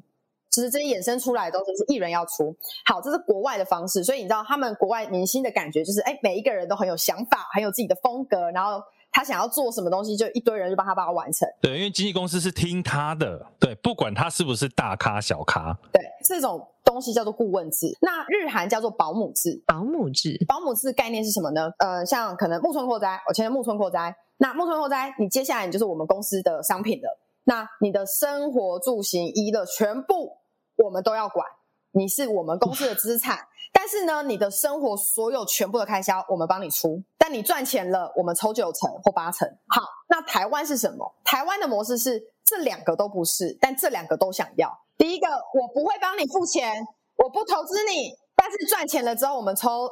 其实这些衍生出来的东西是艺人要出，好，这是国外的方式，所以你知道他们国外明星的感觉就是，哎，每一个人都很有想法，很有自己的风格，然后他想要做什么东西，就一堆人就帮他帮他完成。对，因为经纪公司是听他的，对，不管他是不是大咖小咖，对，这种东西叫做顾问制。那日韩叫做保姆制，保姆制，保姆制概念是什么呢？呃，像可能木村拓哉，我前面木村拓哉，那木村拓哉，你接下来你就是我们公司的商品了。那你的生活住行娱乐全部我们都要管，你是我们公司的资产。但是呢，你的生活所有全部的开销我们帮你出，但你赚钱了，我们抽九成或八成。好，那台湾是什么？台湾的模式是这两个都不是，但这两个都想要。第一个，我不会帮你付钱，我不投资你，但是赚钱了之后我们抽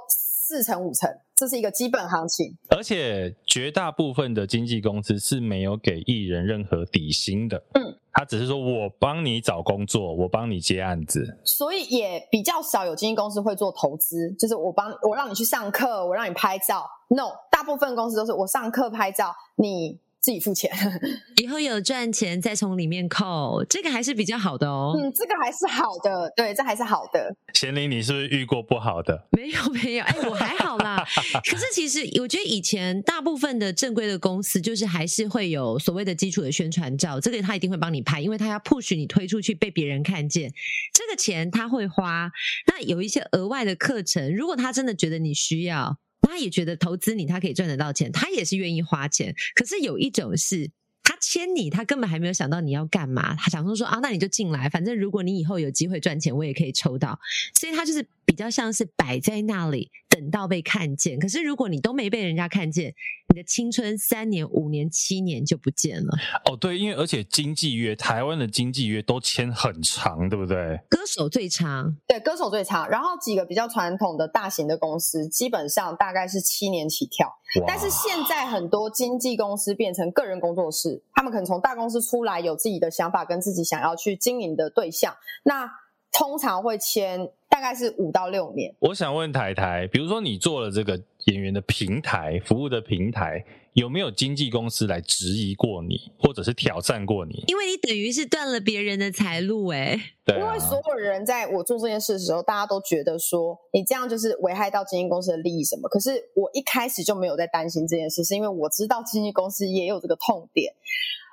四成五成，这是一个基本行情。而且绝大部分的经纪公司是没有给艺人任何底薪的。嗯。他只是说，我帮你找工作，我帮你接案子，所以也比较少有经纪公司会做投资，就是我帮我让你去上课，我让你拍照。No，大部分公司都是我上课拍照，你。自己付钱，以后有赚钱再从里面扣，这个还是比较好的哦。嗯，这个还是好的，对，这还是好的。贤玲，你是不是遇过不好的？没有，没有，哎，我还好啦。可是其实我觉得以前大部分的正规的公司，就是还是会有所谓的基础的宣传照，这个他一定会帮你拍，因为他要 push 你推出去被别人看见，这个钱他会花。那有一些额外的课程，如果他真的觉得你需要。他也觉得投资你，他可以赚得到钱，他也是愿意花钱。可是有一种是，他签你，他根本还没有想到你要干嘛，他想说说啊，那你就进来，反正如果你以后有机会赚钱，我也可以抽到。所以他就是比较像是摆在那里。等到被看见，可是如果你都没被人家看见，的青春三年、五年、七年就不见了。哦，对，因为而且经纪约，台湾的经纪约都签很长，对不对？歌手最长，对，歌手最长。然后几个比较传统的大型的公司，基本上大概是七年起跳。但是现在很多经纪公司变成个人工作室，他们可能从大公司出来，有自己的想法跟自己想要去经营的对象，那通常会签。大概是五到六年。我想问台台，比如说你做了这个演员的平台服务的平台，有没有经纪公司来质疑过你，或者是挑战过你？因为你等于是断了别人的财路，哎。对啊。因为所有人在我做这件事的时候，大家都觉得说你这样就是危害到经纪公司的利益什么。可是我一开始就没有在担心这件事，是因为我知道经纪公司也有这个痛点。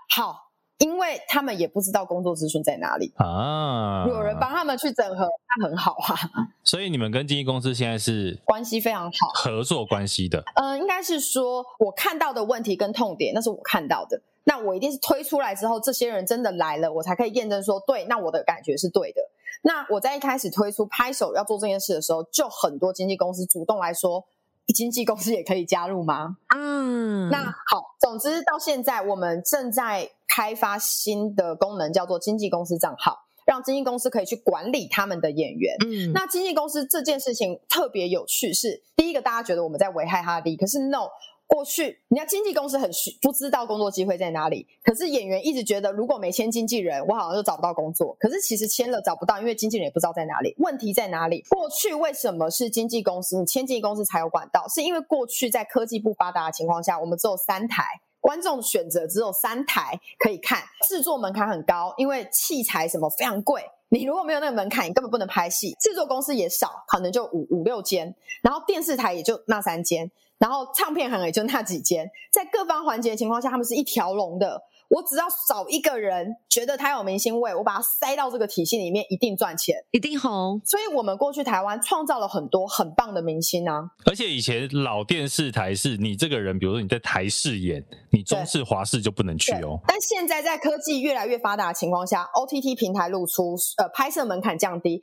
好。因为他们也不知道工作资讯在哪里啊，有人帮他们去整合，那很好啊。所以你们跟经纪公司现在是关系非常好，合作关系的。嗯，应该是说我看到的问题跟痛点，那是我看到的。那我一定是推出来之后，这些人真的来了，我才可以验证说，对，那我的感觉是对的。那我在一开始推出拍手要做这件事的时候，就很多经纪公司主动来说。经纪公司也可以加入吗？嗯，那好，总之到现在我们正在开发新的功能，叫做经纪公司账号，让经纪公司可以去管理他们的演员。嗯，那经纪公司这件事情特别有趣是，是第一个大家觉得我们在危害他的利益，可是 no。过去，人家经纪公司很虚，不知道工作机会在哪里。可是演员一直觉得，如果没签经纪人，我好像就找不到工作。可是其实签了找不到，因为经纪人也不知道在哪里。问题在哪里？过去为什么是经纪公司？你签经纪公司才有管道？是因为过去在科技不发达的情况下，我们只有三台，观众选择只有三台可以看，制作门槛很高，因为器材什么非常贵。你如果没有那个门槛，你根本不能拍戏。制作公司也少，可能就五五六间，然后电视台也就那三间。然后唱片行也就那几间，在各方环节的情况下，他们是一条龙的。我只要找一个人，觉得他有明星味，我把他塞到这个体系里面，一定赚钱，一定红。所以，我们过去台湾创造了很多很棒的明星啊。而且以前老电视台是你这个人，比如说你在台视演，你中视、华视就不能去哦。但现在在科技越来越发达的情况下，OTT 平台露出，呃，拍摄门槛降低，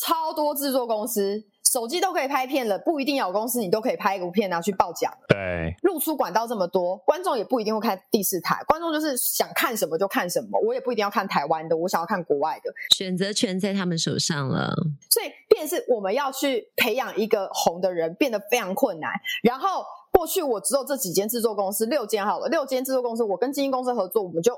超多制作公司。手机都可以拍片了，不一定要有公司，你都可以拍一部片拿去报奖。对，露出管道这么多，观众也不一定会看第四台，观众就是想看什么就看什么。我也不一定要看台湾的，我想要看国外的，选择权在他们手上了。所以，便是我们要去培养一个红的人，变得非常困难。然后，过去我只有这几间制作公司，六间好了，六间制作公司，我跟经纪公司合作，我们就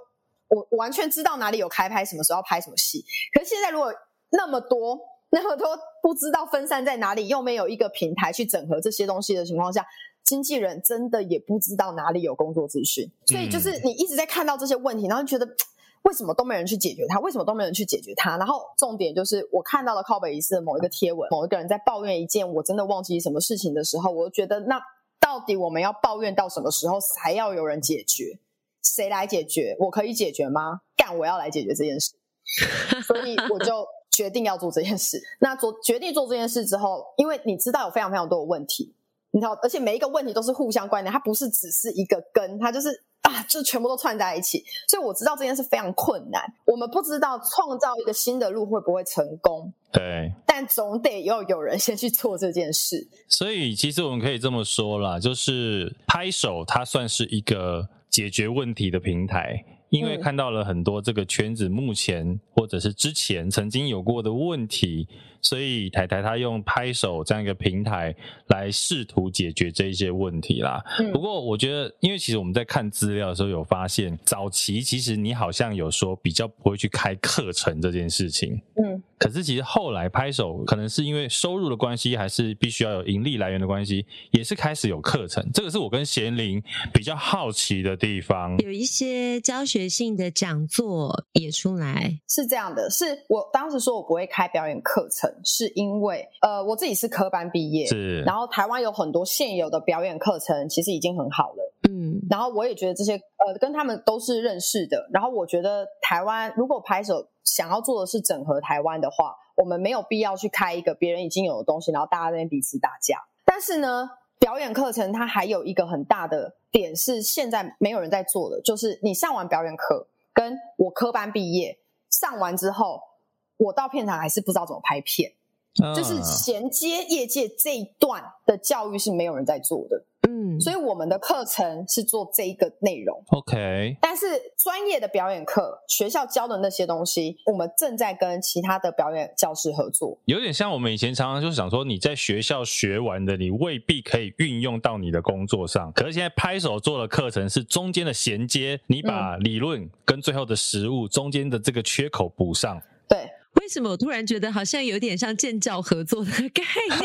我我完全知道哪里有开拍，什么时候要拍什么戏。可是现在如果那么多。那么多不知道分散在哪里，又没有一个平台去整合这些东西的情况下，经纪人真的也不知道哪里有工作资讯。所以就是你一直在看到这些问题，然后觉得为什么都没人去解决它？为什么都没人去解决它？然后重点就是我看到了靠北仪式的某一个贴文，某一个人在抱怨一件我真的忘记什么事情的时候，我就觉得那到底我们要抱怨到什么时候才要有人解决？谁来解决？我可以解决吗？干，我要来解决这件事。所以我就。决定要做这件事，那做决定做这件事之后，因为你知道有非常非常多的问题，你知道，而且每一个问题都是互相关联，它不是只是一个根，它就是啊，就全部都串在一起。所以我知道这件事非常困难，我们不知道创造一个新的路会不会成功。对，但总得要有人先去做这件事。所以其实我们可以这么说啦，就是拍手它算是一个解决问题的平台。因为看到了很多这个圈子目前或者是之前曾经有过的问题，所以台台他用拍手这样一个平台来试图解决这一些问题啦。不过我觉得，因为其实我们在看资料的时候有发现，早期其实你好像有说比较不会去开课程这件事情。嗯。可是其实后来拍手可能是因为收入的关系，还是必须要有盈利来源的关系，也是开始有课程。这个是我跟贤玲比较好奇的地方。有一些教学性的讲座也出来，是这样的。是我当时说我不会开表演课程，是因为呃我自己是科班毕业，是。然后台湾有很多现有的表演课程，其实已经很好了。嗯。然后我也觉得这些呃跟他们都是认识的。然后我觉得台湾如果拍手。想要做的是整合台湾的话，我们没有必要去开一个别人已经有的东西，然后大家在那边彼此打架。但是呢，表演课程它还有一个很大的点是现在没有人在做的，就是你上完表演课，跟我科班毕业上完之后，我到片场还是不知道怎么拍片，就是衔接业界这一段的教育是没有人在做的。嗯，所以我们的课程是做这一个内容，OK。但是专业的表演课，学校教的那些东西，我们正在跟其他的表演教室合作。有点像我们以前常常就想说，你在学校学完的，你未必可以运用到你的工作上。可是现在拍手做的课程是中间的衔接，你把理论跟最后的实物中间的这个缺口补上。什么我突然觉得好像有点像建教合作的概念？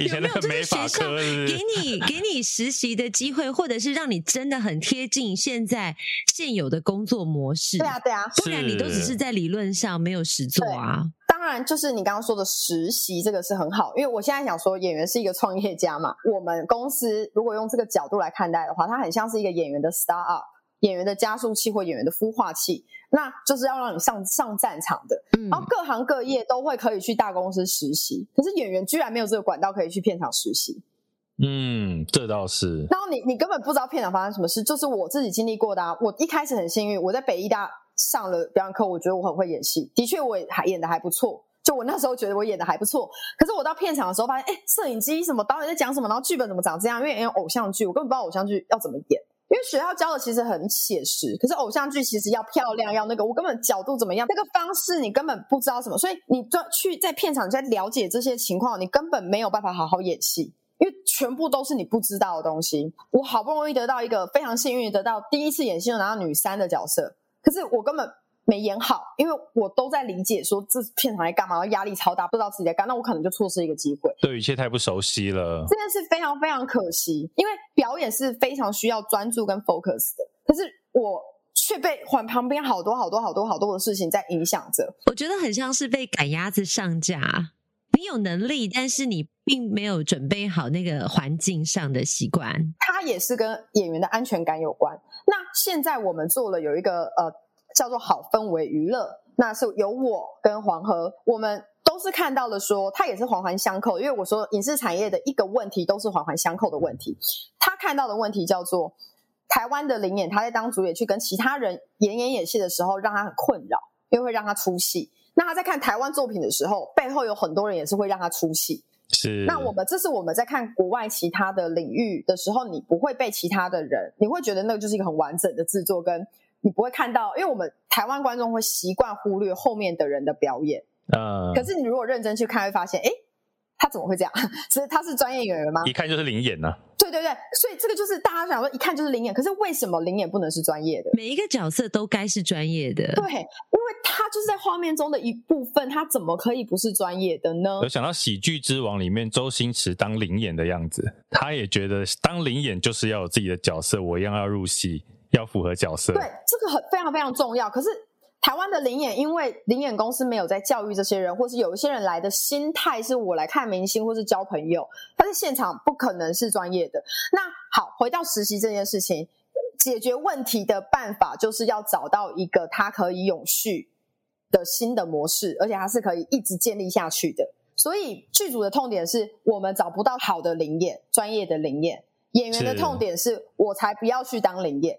有没有就是学校给你给你实习的机会，或者是让你真的很贴近现在现有的工作模式？对啊，对啊，不然你都只是在理论上没有实做啊。当然，就是你刚刚说的实习这个是很好，因为我现在想说，演员是一个创业家嘛。我们公司如果用这个角度来看待的话，它很像是一个演员的 start up。演员的加速器或演员的孵化器，那就是要让你上上战场的。嗯，然后各行各业都会可以去大公司实习，可是演员居然没有这个管道可以去片场实习。嗯，这倒是。然后你你根本不知道片场发生什么事，就是我自己经历过的啊。我一开始很幸运，我在北艺大上了表演课，我觉得我很会演戏，的确我也还演的还不错。就我那时候觉得我演的还不错，可是我到片场的时候发现，哎，摄影机什么导演在讲什么，然后剧本怎么长这样？因为演偶像剧，我根本不知道偶像剧要怎么演。因为学校教的其实很写实，可是偶像剧其实要漂亮，要那个，我根本角度怎么样，那个方式你根本不知道什么，所以你就去在片场在了解这些情况，你根本没有办法好好演戏，因为全部都是你不知道的东西。我好不容易得到一个非常幸运得到第一次演戏就拿到女三的角色，可是我根本。没演好，因为我都在理解说这片场在干嘛，压力超大，不知道自己在干，那我可能就错失一个机会。对，一切太不熟悉了，真的是非常非常可惜，因为表演是非常需要专注跟 focus 的，可是我却被环旁边好多好多好多好多的事情在影响着。我觉得很像是被赶鸭子上架，你有能力，但是你并没有准备好那个环境上的习惯。它也是跟演员的安全感有关。那现在我们做了有一个呃。叫做好氛围娱乐，那是由我跟黄河，我们都是看到了说，它也是环环相扣。因为我说影视产业的一个问题都是环环相扣的问题。他看到的问题叫做台湾的临演，他在当主演去跟其他人演演演戏的时候，让他很困扰，因为会让他出戏。那他在看台湾作品的时候，背后有很多人也是会让他出戏。是。那我们这是我们在看国外其他的领域的时候，你不会被其他的人，你会觉得那个就是一个很完整的制作跟。你不会看到，因为我们台湾观众会习惯忽略后面的人的表演。嗯，可是你如果认真去看，会发现，哎，他怎么会这样？其实他是专业演员吗？一看就是灵演呢、啊。对对对，所以这个就是大家想说，一看就是灵演。可是为什么灵演不能是专业的？每一个角色都该是专业的。对，因为他就是在画面中的一部分，他怎么可以不是专业的呢？有想到《喜剧之王》里面周星驰当灵演的样子，他也觉得当灵演就是要有自己的角色，我一样要入戏。要符合角色，对，这个很非常非常重要。可是台湾的灵演，因为灵演公司没有在教育这些人，或是有一些人来的心态是我来看明星或是交朋友，他在现场不可能是专业的。那好，回到实习这件事情，解决问题的办法就是要找到一个他可以永续的新的模式，而且它是可以一直建立下去的。所以剧组的痛点是我们找不到好的灵演，专业的灵演。演员的痛点是我才不要去当临演。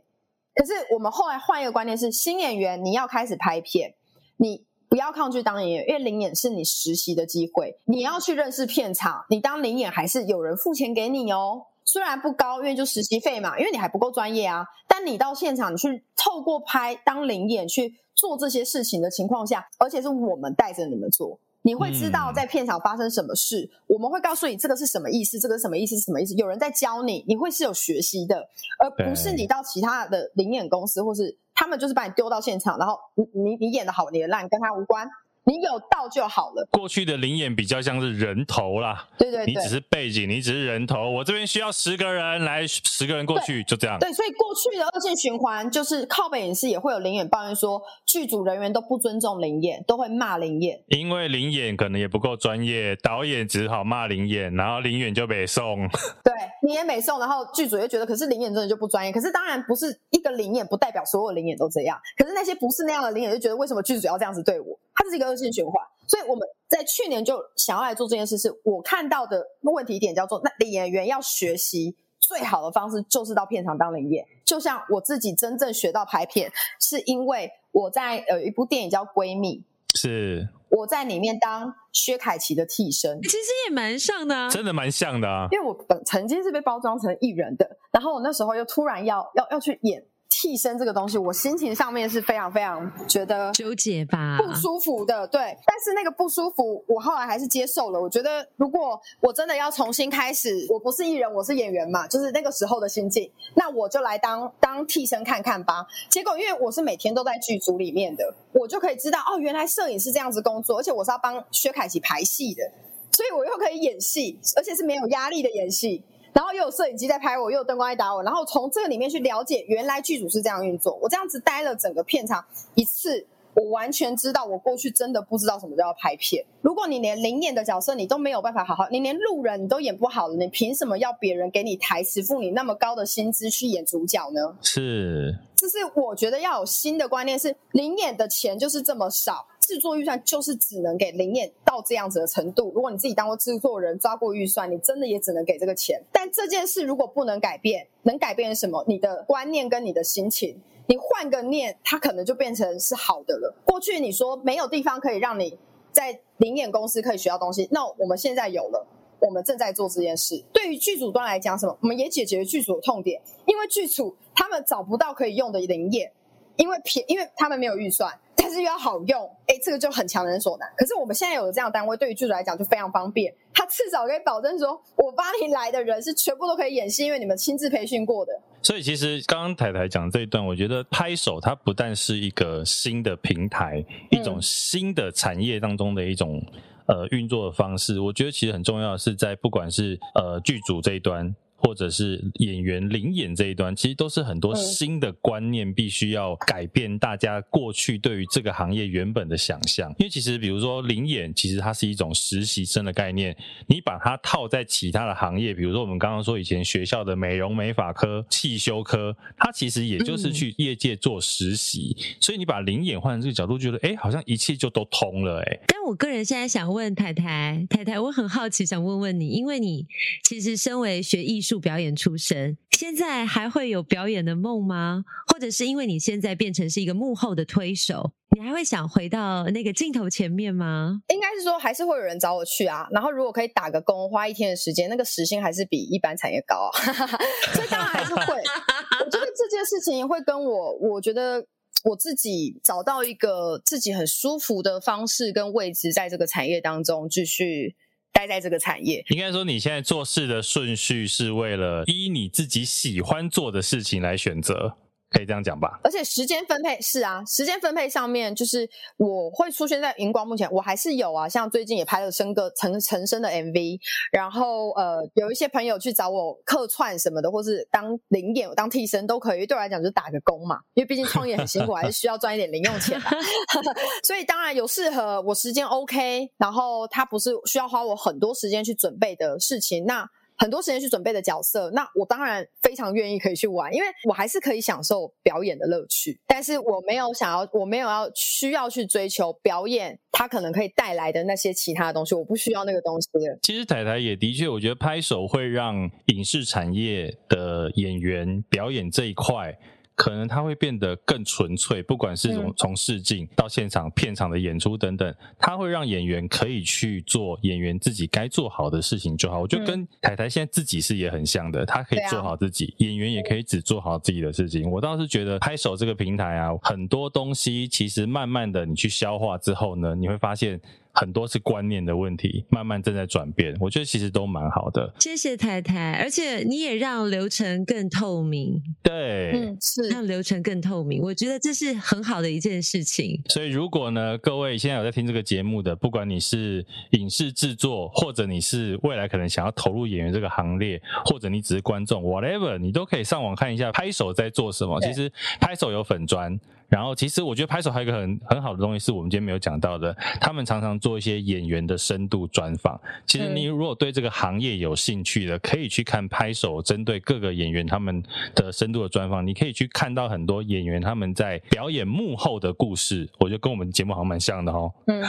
可是我们后来换一个观念是，新演员你要开始拍片，你不要抗拒当演员，因为临演是你实习的机会，你要去认识片场。你当临演还是有人付钱给你哦，虽然不高，因为就实习费嘛，因为你还不够专业啊。但你到现场，你去透过拍当临演去做这些事情的情况下，而且是我们带着你们做。你会知道在片场发生什么事，嗯、我们会告诉你这个是什么意思，这个是什么意思，是什么意思。有人在教你，你会是有学习的，而不是你到其他的灵演公司，或是他们就是把你丢到现场，然后你你你演的好，你的烂跟他无关。你有到就好了。过去的灵眼比较像是人头啦，对对对，你只是背景，你只是人头。我这边需要十个人来，十个人过去，就这样。对，所以过去的恶性循环就是靠北影视也会有灵眼抱怨说，剧组人员都不尊重灵眼，都会骂灵眼，因为灵眼可能也不够专业，导演只好骂灵眼，然后灵眼就被送。对，你也没送，然后剧组又觉得，可是灵眼真的就不专业。可是当然不是一个灵眼不代表所有灵眼都这样，可是那些不是那样的灵眼就觉得，为什么剧组要这样子对我？他是一个恶性循环，所以我们在去年就想要来做这件事。是我看到的问题点叫做：那演员要学习最好的方式就是到片场当临演。就像我自己真正学到拍片，是因为我在呃一部电影叫《闺蜜》，是我在里面当薛凯琪的替身，其实也蛮像的啊，真的蛮像的啊。因为我本曾经是被包装成艺人的，然后我那时候又突然要要要去演。替身这个东西，我心情上面是非常非常觉得纠结吧，不舒服的。对，但是那个不舒服，我后来还是接受了。我觉得，如果我真的要重新开始，我不是艺人，我是演员嘛，就是那个时候的心境，那我就来当当替身看看吧。结果，因为我是每天都在剧组里面的，我就可以知道哦，原来摄影是这样子工作，而且我是要帮薛凯琪排戏的，所以我又可以演戏，而且是没有压力的演戏。然后又有摄影机在拍我，又有灯光在打我，然后从这个里面去了解，原来剧组是这样运作。我这样子待了整个片场一次，我完全知道，我过去真的不知道什么叫拍片。如果你连临演的角色你都没有办法好好，你连路人你都演不好了，你凭什么要别人给你台词，付你那么高的薪资去演主角呢？是，这是我觉得要有新的观念是，是临演的钱就是这么少。制作预算就是只能给临演到这样子的程度。如果你自己当过制作人，抓过预算，你真的也只能给这个钱。但这件事如果不能改变，能改变什么？你的观念跟你的心情，你换个念，它可能就变成是好的了。过去你说没有地方可以让你在灵演公司可以学到东西，那我们现在有了，我们正在做这件事。对于剧组端来讲，什么？我们也解决了剧组的痛点，因为剧组他们找不到可以用的灵演，因为便，因为他们没有预算。但是又要好用，哎，这个就很强人所难。可是我们现在有这样的单位，对于剧组来讲就非常方便。他至少可以保证说，我帮你来的人是全部都可以演戏，因为你们亲自培训过的。所以其实刚刚台台讲这一段，我觉得拍手它不但是一个新的平台，一种新的产业当中的一种呃运作的方式。我觉得其实很重要的是在不管是呃剧组这一端。或者是演员临演这一端，其实都是很多新的观念，必须要改变大家过去对于这个行业原本的想象。因为其实，比如说临演，其实它是一种实习生的概念。你把它套在其他的行业，比如说我们刚刚说以前学校的美容美发科、汽修科，它其实也就是去业界做实习。所以你把临演换成这个角度，觉得哎，好像一切就都通了哎。但我个人现在想问太太，太太，我很好奇，想问问你，因为你其实身为学艺术。表演出身，现在还会有表演的梦吗？或者是因为你现在变成是一个幕后的推手，你还会想回到那个镜头前面吗？应该是说，还是会有人找我去啊。然后如果可以打个工，花一天的时间，那个时薪还是比一般产业高啊。所以当然还是会。我觉得这件事情会跟我，我觉得我自己找到一个自己很舒服的方式跟位置，在这个产业当中继续。待在这个产业，应该说你现在做事的顺序是为了依你自己喜欢做的事情来选择。可以这样讲吧，而且时间分配是啊，时间分配上面就是我会出现在荧光幕前，我还是有啊，像最近也拍了生哥陈陈升的 MV，然后呃有一些朋友去找我客串什么的，或是当零演、当替身都可以，对我来讲就打个工嘛，因为毕竟创业很辛苦，还是需要赚一点零用钱的，所以当然有适合我时间 OK，然后他不是需要花我很多时间去准备的事情，那。很多时间去准备的角色，那我当然非常愿意可以去玩，因为我还是可以享受表演的乐趣。但是我没有想要，我没有要需要去追求表演，它可能可以带来的那些其他的东西，我不需要那个东西。其实台台也的确，我觉得拍手会让影视产业的演员表演这一块。可能它会变得更纯粹，不管是从从试镜到现场片场的演出等等，它会让演员可以去做演员自己该做好的事情就好。我觉得跟台台现在自己是也很像的，他可以做好自己，演员也可以只做好自己的事情。我倒是觉得拍手这个平台啊，很多东西其实慢慢的你去消化之后呢，你会发现。很多是观念的问题，慢慢正在转变，我觉得其实都蛮好的。谢谢太太，而且你也让流程更透明。对，嗯，是让流程更透明，我觉得这是很好的一件事情。所以，如果呢，各位现在有在听这个节目的，不管你是影视制作，或者你是未来可能想要投入演员这个行列，或者你只是观众，whatever，你都可以上网看一下拍手在做什么。其实拍手有粉专。然后，其实我觉得拍手还有一个很很好的东西，是我们今天没有讲到的。他们常常做一些演员的深度专访。其实你如果对这个行业有兴趣的，可以去看拍手针对各个演员他们的深度的专访。你可以去看到很多演员他们在表演幕后的故事。我觉得跟我们节目好像蛮像的哦。嗯，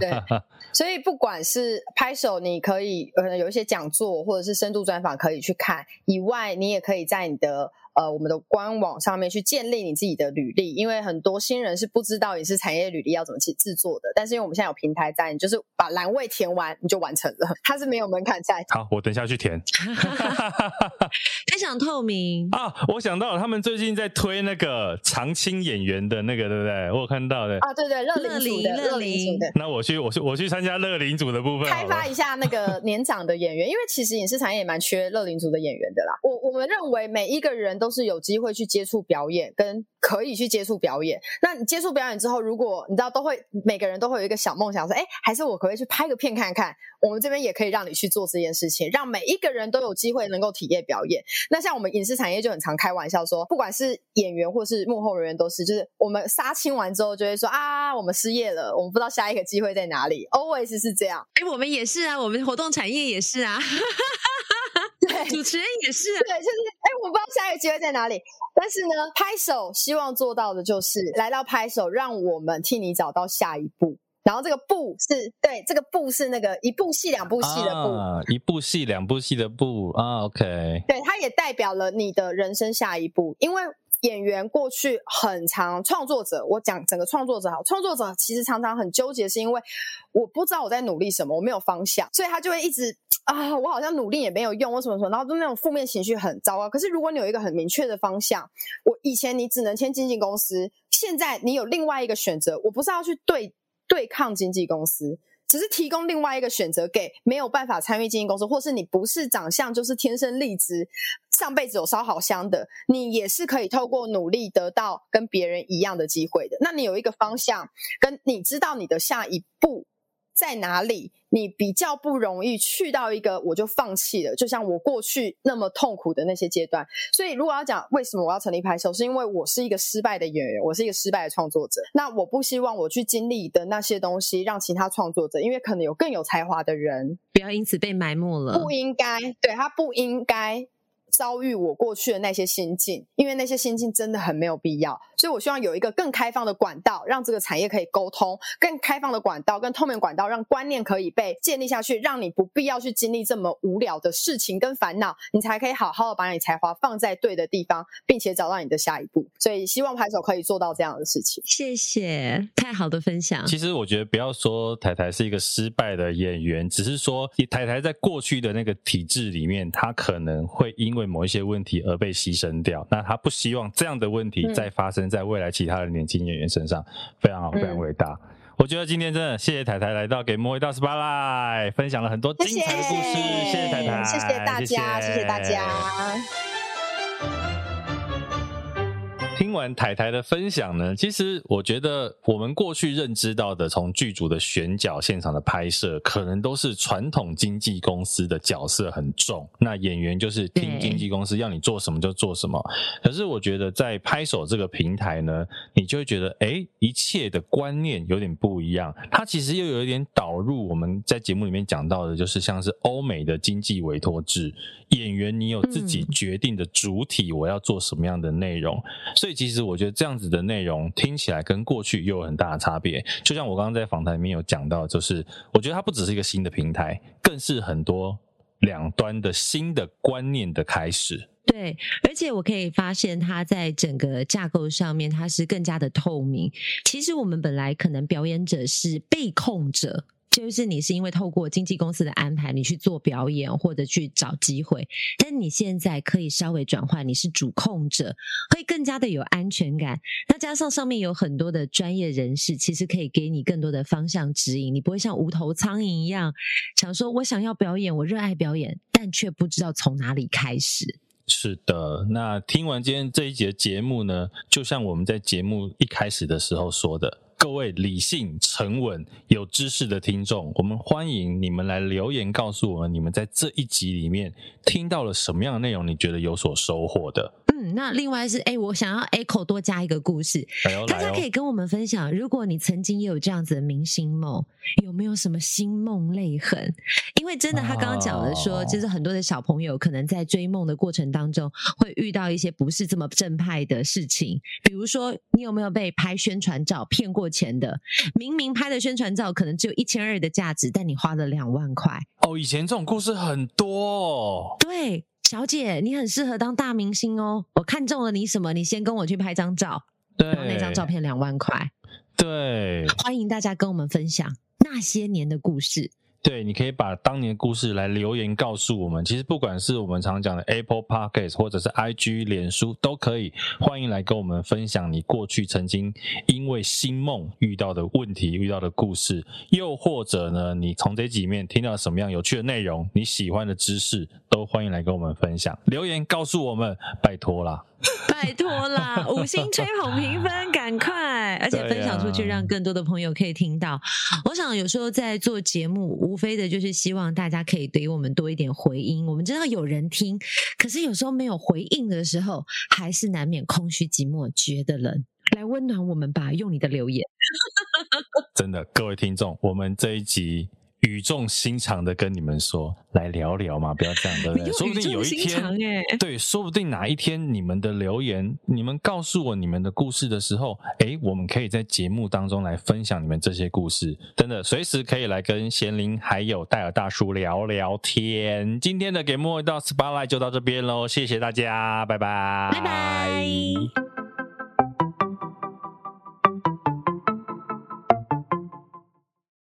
对。所以不管是拍手，你可以可能有一些讲座或者是深度专访可以去看，以外，你也可以在你的。呃，我们的官网上面去建立你自己的履历，因为很多新人是不知道影视产业履历要怎么去制作的。但是因为我们现在有平台在，你就是把栏位填完，你就完成了，它是没有门槛在。好，我等一下去填。非常透明啊！我想到了，他们最近在推那个常青演员的那个，对不对？我有看到的啊，对对，乐龄组的，乐龄组的。那我去，我去，我去参加乐龄组的部分，开发一下那个年长的演员，因为其实影视产业也蛮缺乐龄组的演员的啦。我我们认为每一个人都。都是有机会去接触表演，跟可以去接触表演。那你接触表演之后，如果你知道，都会每个人都会有一个小梦想，说：“哎，还是我可不可以去拍个片看看？”我们这边也可以让你去做这件事情，让每一个人都有机会能够体验表演。那像我们影视产业就很常开玩笑说，不管是演员或是幕后人员，都是就是我们杀青完之后就会说：“啊，我们失业了，我们不知道下一个机会在哪里。”Always 是这样。哎，我们也是啊，我们活动产业也是啊。对，主持人也是啊。对，就是哎，我不知道下一个机会在哪里。但是呢，拍手希望做到的就是来到拍手，让我们替你找到下一步。然后这个步是对，这个步是那个一部戏两部戏的步，啊、一部戏两部戏的步啊。OK，对，它也代表了你的人生下一步，因为。演员过去很长创作者，我讲整个创作者好，创作者其实常常很纠结，是因为我不知道我在努力什么，我没有方向，所以他就会一直啊，我好像努力也没有用，为什么说，然后就那种负面情绪很糟糕。可是如果你有一个很明确的方向，我以前你只能签经纪公司，现在你有另外一个选择，我不是要去对对抗经纪公司。只是提供另外一个选择给没有办法参与经纪公司，或是你不是长相就是天生丽质，上辈子有烧好香的，你也是可以透过努力得到跟别人一样的机会的。那你有一个方向，跟你知道你的下一步在哪里？你比较不容易去到一个我就放弃了，就像我过去那么痛苦的那些阶段。所以，如果要讲为什么我要成立拍手，是因为我是一个失败的演员，我是一个失败的创作者。那我不希望我去经历的那些东西，让其他创作者，因为可能有更有才华的人，不要因此被埋没了。不应该，对，他不应该。遭遇我过去的那些心境，因为那些心境真的很没有必要，所以我希望有一个更开放的管道，让这个产业可以沟通，更开放的管道，更透明管道，让观念可以被建立下去，让你不必要去经历这么无聊的事情跟烦恼，你才可以好好的把你才华放在对的地方，并且找到你的下一步。所以希望拍手可以做到这样的事情。谢谢，太好的分享。其实我觉得不要说台台是一个失败的演员，只是说台台在过去的那个体制里面，他可能会因为某一些问题而被牺牲掉，那他不希望这样的问题再发生在未来其他的年轻演员身上，非常好，非常伟大。嗯、我觉得今天真的谢谢台台来到给莫一道 spotlight，分享了很多精彩的故事，谢谢，谢谢台台，谢谢大家，谢谢大家。听完台台的分享呢，其实我觉得我们过去认知到的，从剧组的选角、现场的拍摄，可能都是传统经纪公司的角色很重，那演员就是听经纪公司要你做什么就做什么。可是我觉得在拍手这个平台呢，你就会觉得，诶，一切的观念有点不一样。它其实又有一点导入我们在节目里面讲到的，就是像是欧美的经纪委托制，演员你有自己决定的主体，我要做什么样的内容。所以所以其实我觉得这样子的内容听起来跟过去又有很大的差别。就像我刚刚在访谈里面有讲到，就是我觉得它不只是一个新的平台，更是很多两端的新的观念的开始。对，而且我可以发现它在整个架构上面，它是更加的透明。其实我们本来可能表演者是被控者。就是你是因为透过经纪公司的安排，你去做表演或者去找机会，但你现在可以稍微转换，你是主控者，会更加的有安全感。那加上上面有很多的专业人士，其实可以给你更多的方向指引，你不会像无头苍蝇一样想说，我想要表演，我热爱表演，但却不知道从哪里开始。是的，那听完今天这一节节目呢，就像我们在节目一开始的时候说的。各位理性、沉稳、有知识的听众，我们欢迎你们来留言告诉我们，你们在这一集里面听到了什么样的内容，你觉得有所收获的。嗯，那另外是，哎，我想要 echo 多加一个故事，大家可以跟我们分享，如果你曾经也有这样子的明星梦，有没有什么星梦泪痕？因为真的，他刚刚讲的说，就是很多的小朋友可能在追梦的过程当中，会遇到一些不是这么正派的事情，比如说，你有没有被拍宣传照骗过钱的？明明拍的宣传照可能只有一千二的价值，但你花了两万块。哦，以前这种故事很多。对。小姐，你很适合当大明星哦！我看中了你什么？你先跟我去拍张照，对，然后那张照片两万块。对，欢迎大家跟我们分享那些年的故事。对，你可以把当年的故事来留言告诉我们。其实不管是我们常讲的 Apple Podcast，或者是 IG、脸书都可以，欢迎来跟我们分享你过去曾经因为星梦遇到的问题、遇到的故事，又或者呢，你从这几面听到什么样有趣的内容，你喜欢的知识，都欢迎来跟我们分享。留言告诉我们，拜托啦。拜托啦，五星吹捧评分，赶快！而且分享出去，让更多的朋友可以听到。我想有时候在做节目，无非的就是希望大家可以给我们多一点回音。我们知道有人听，可是有时候没有回应的时候，还是难免空虚寂寞，觉得冷。来温暖我们吧，用你的留言。真的，各位听众，我们这一集。语重心长的跟你们说，来聊聊嘛，不要这样，对不对？说不定有一天，对，说不定哪一天你们的留言，你们告诉我你们的故事的时候，哎，我们可以在节目当中来分享你们这些故事，真的，随时可以来跟贤龄还有戴尔大叔聊聊天。今天的给莫一道 Spotlight 就到这边喽，谢谢大家，拜拜，拜拜。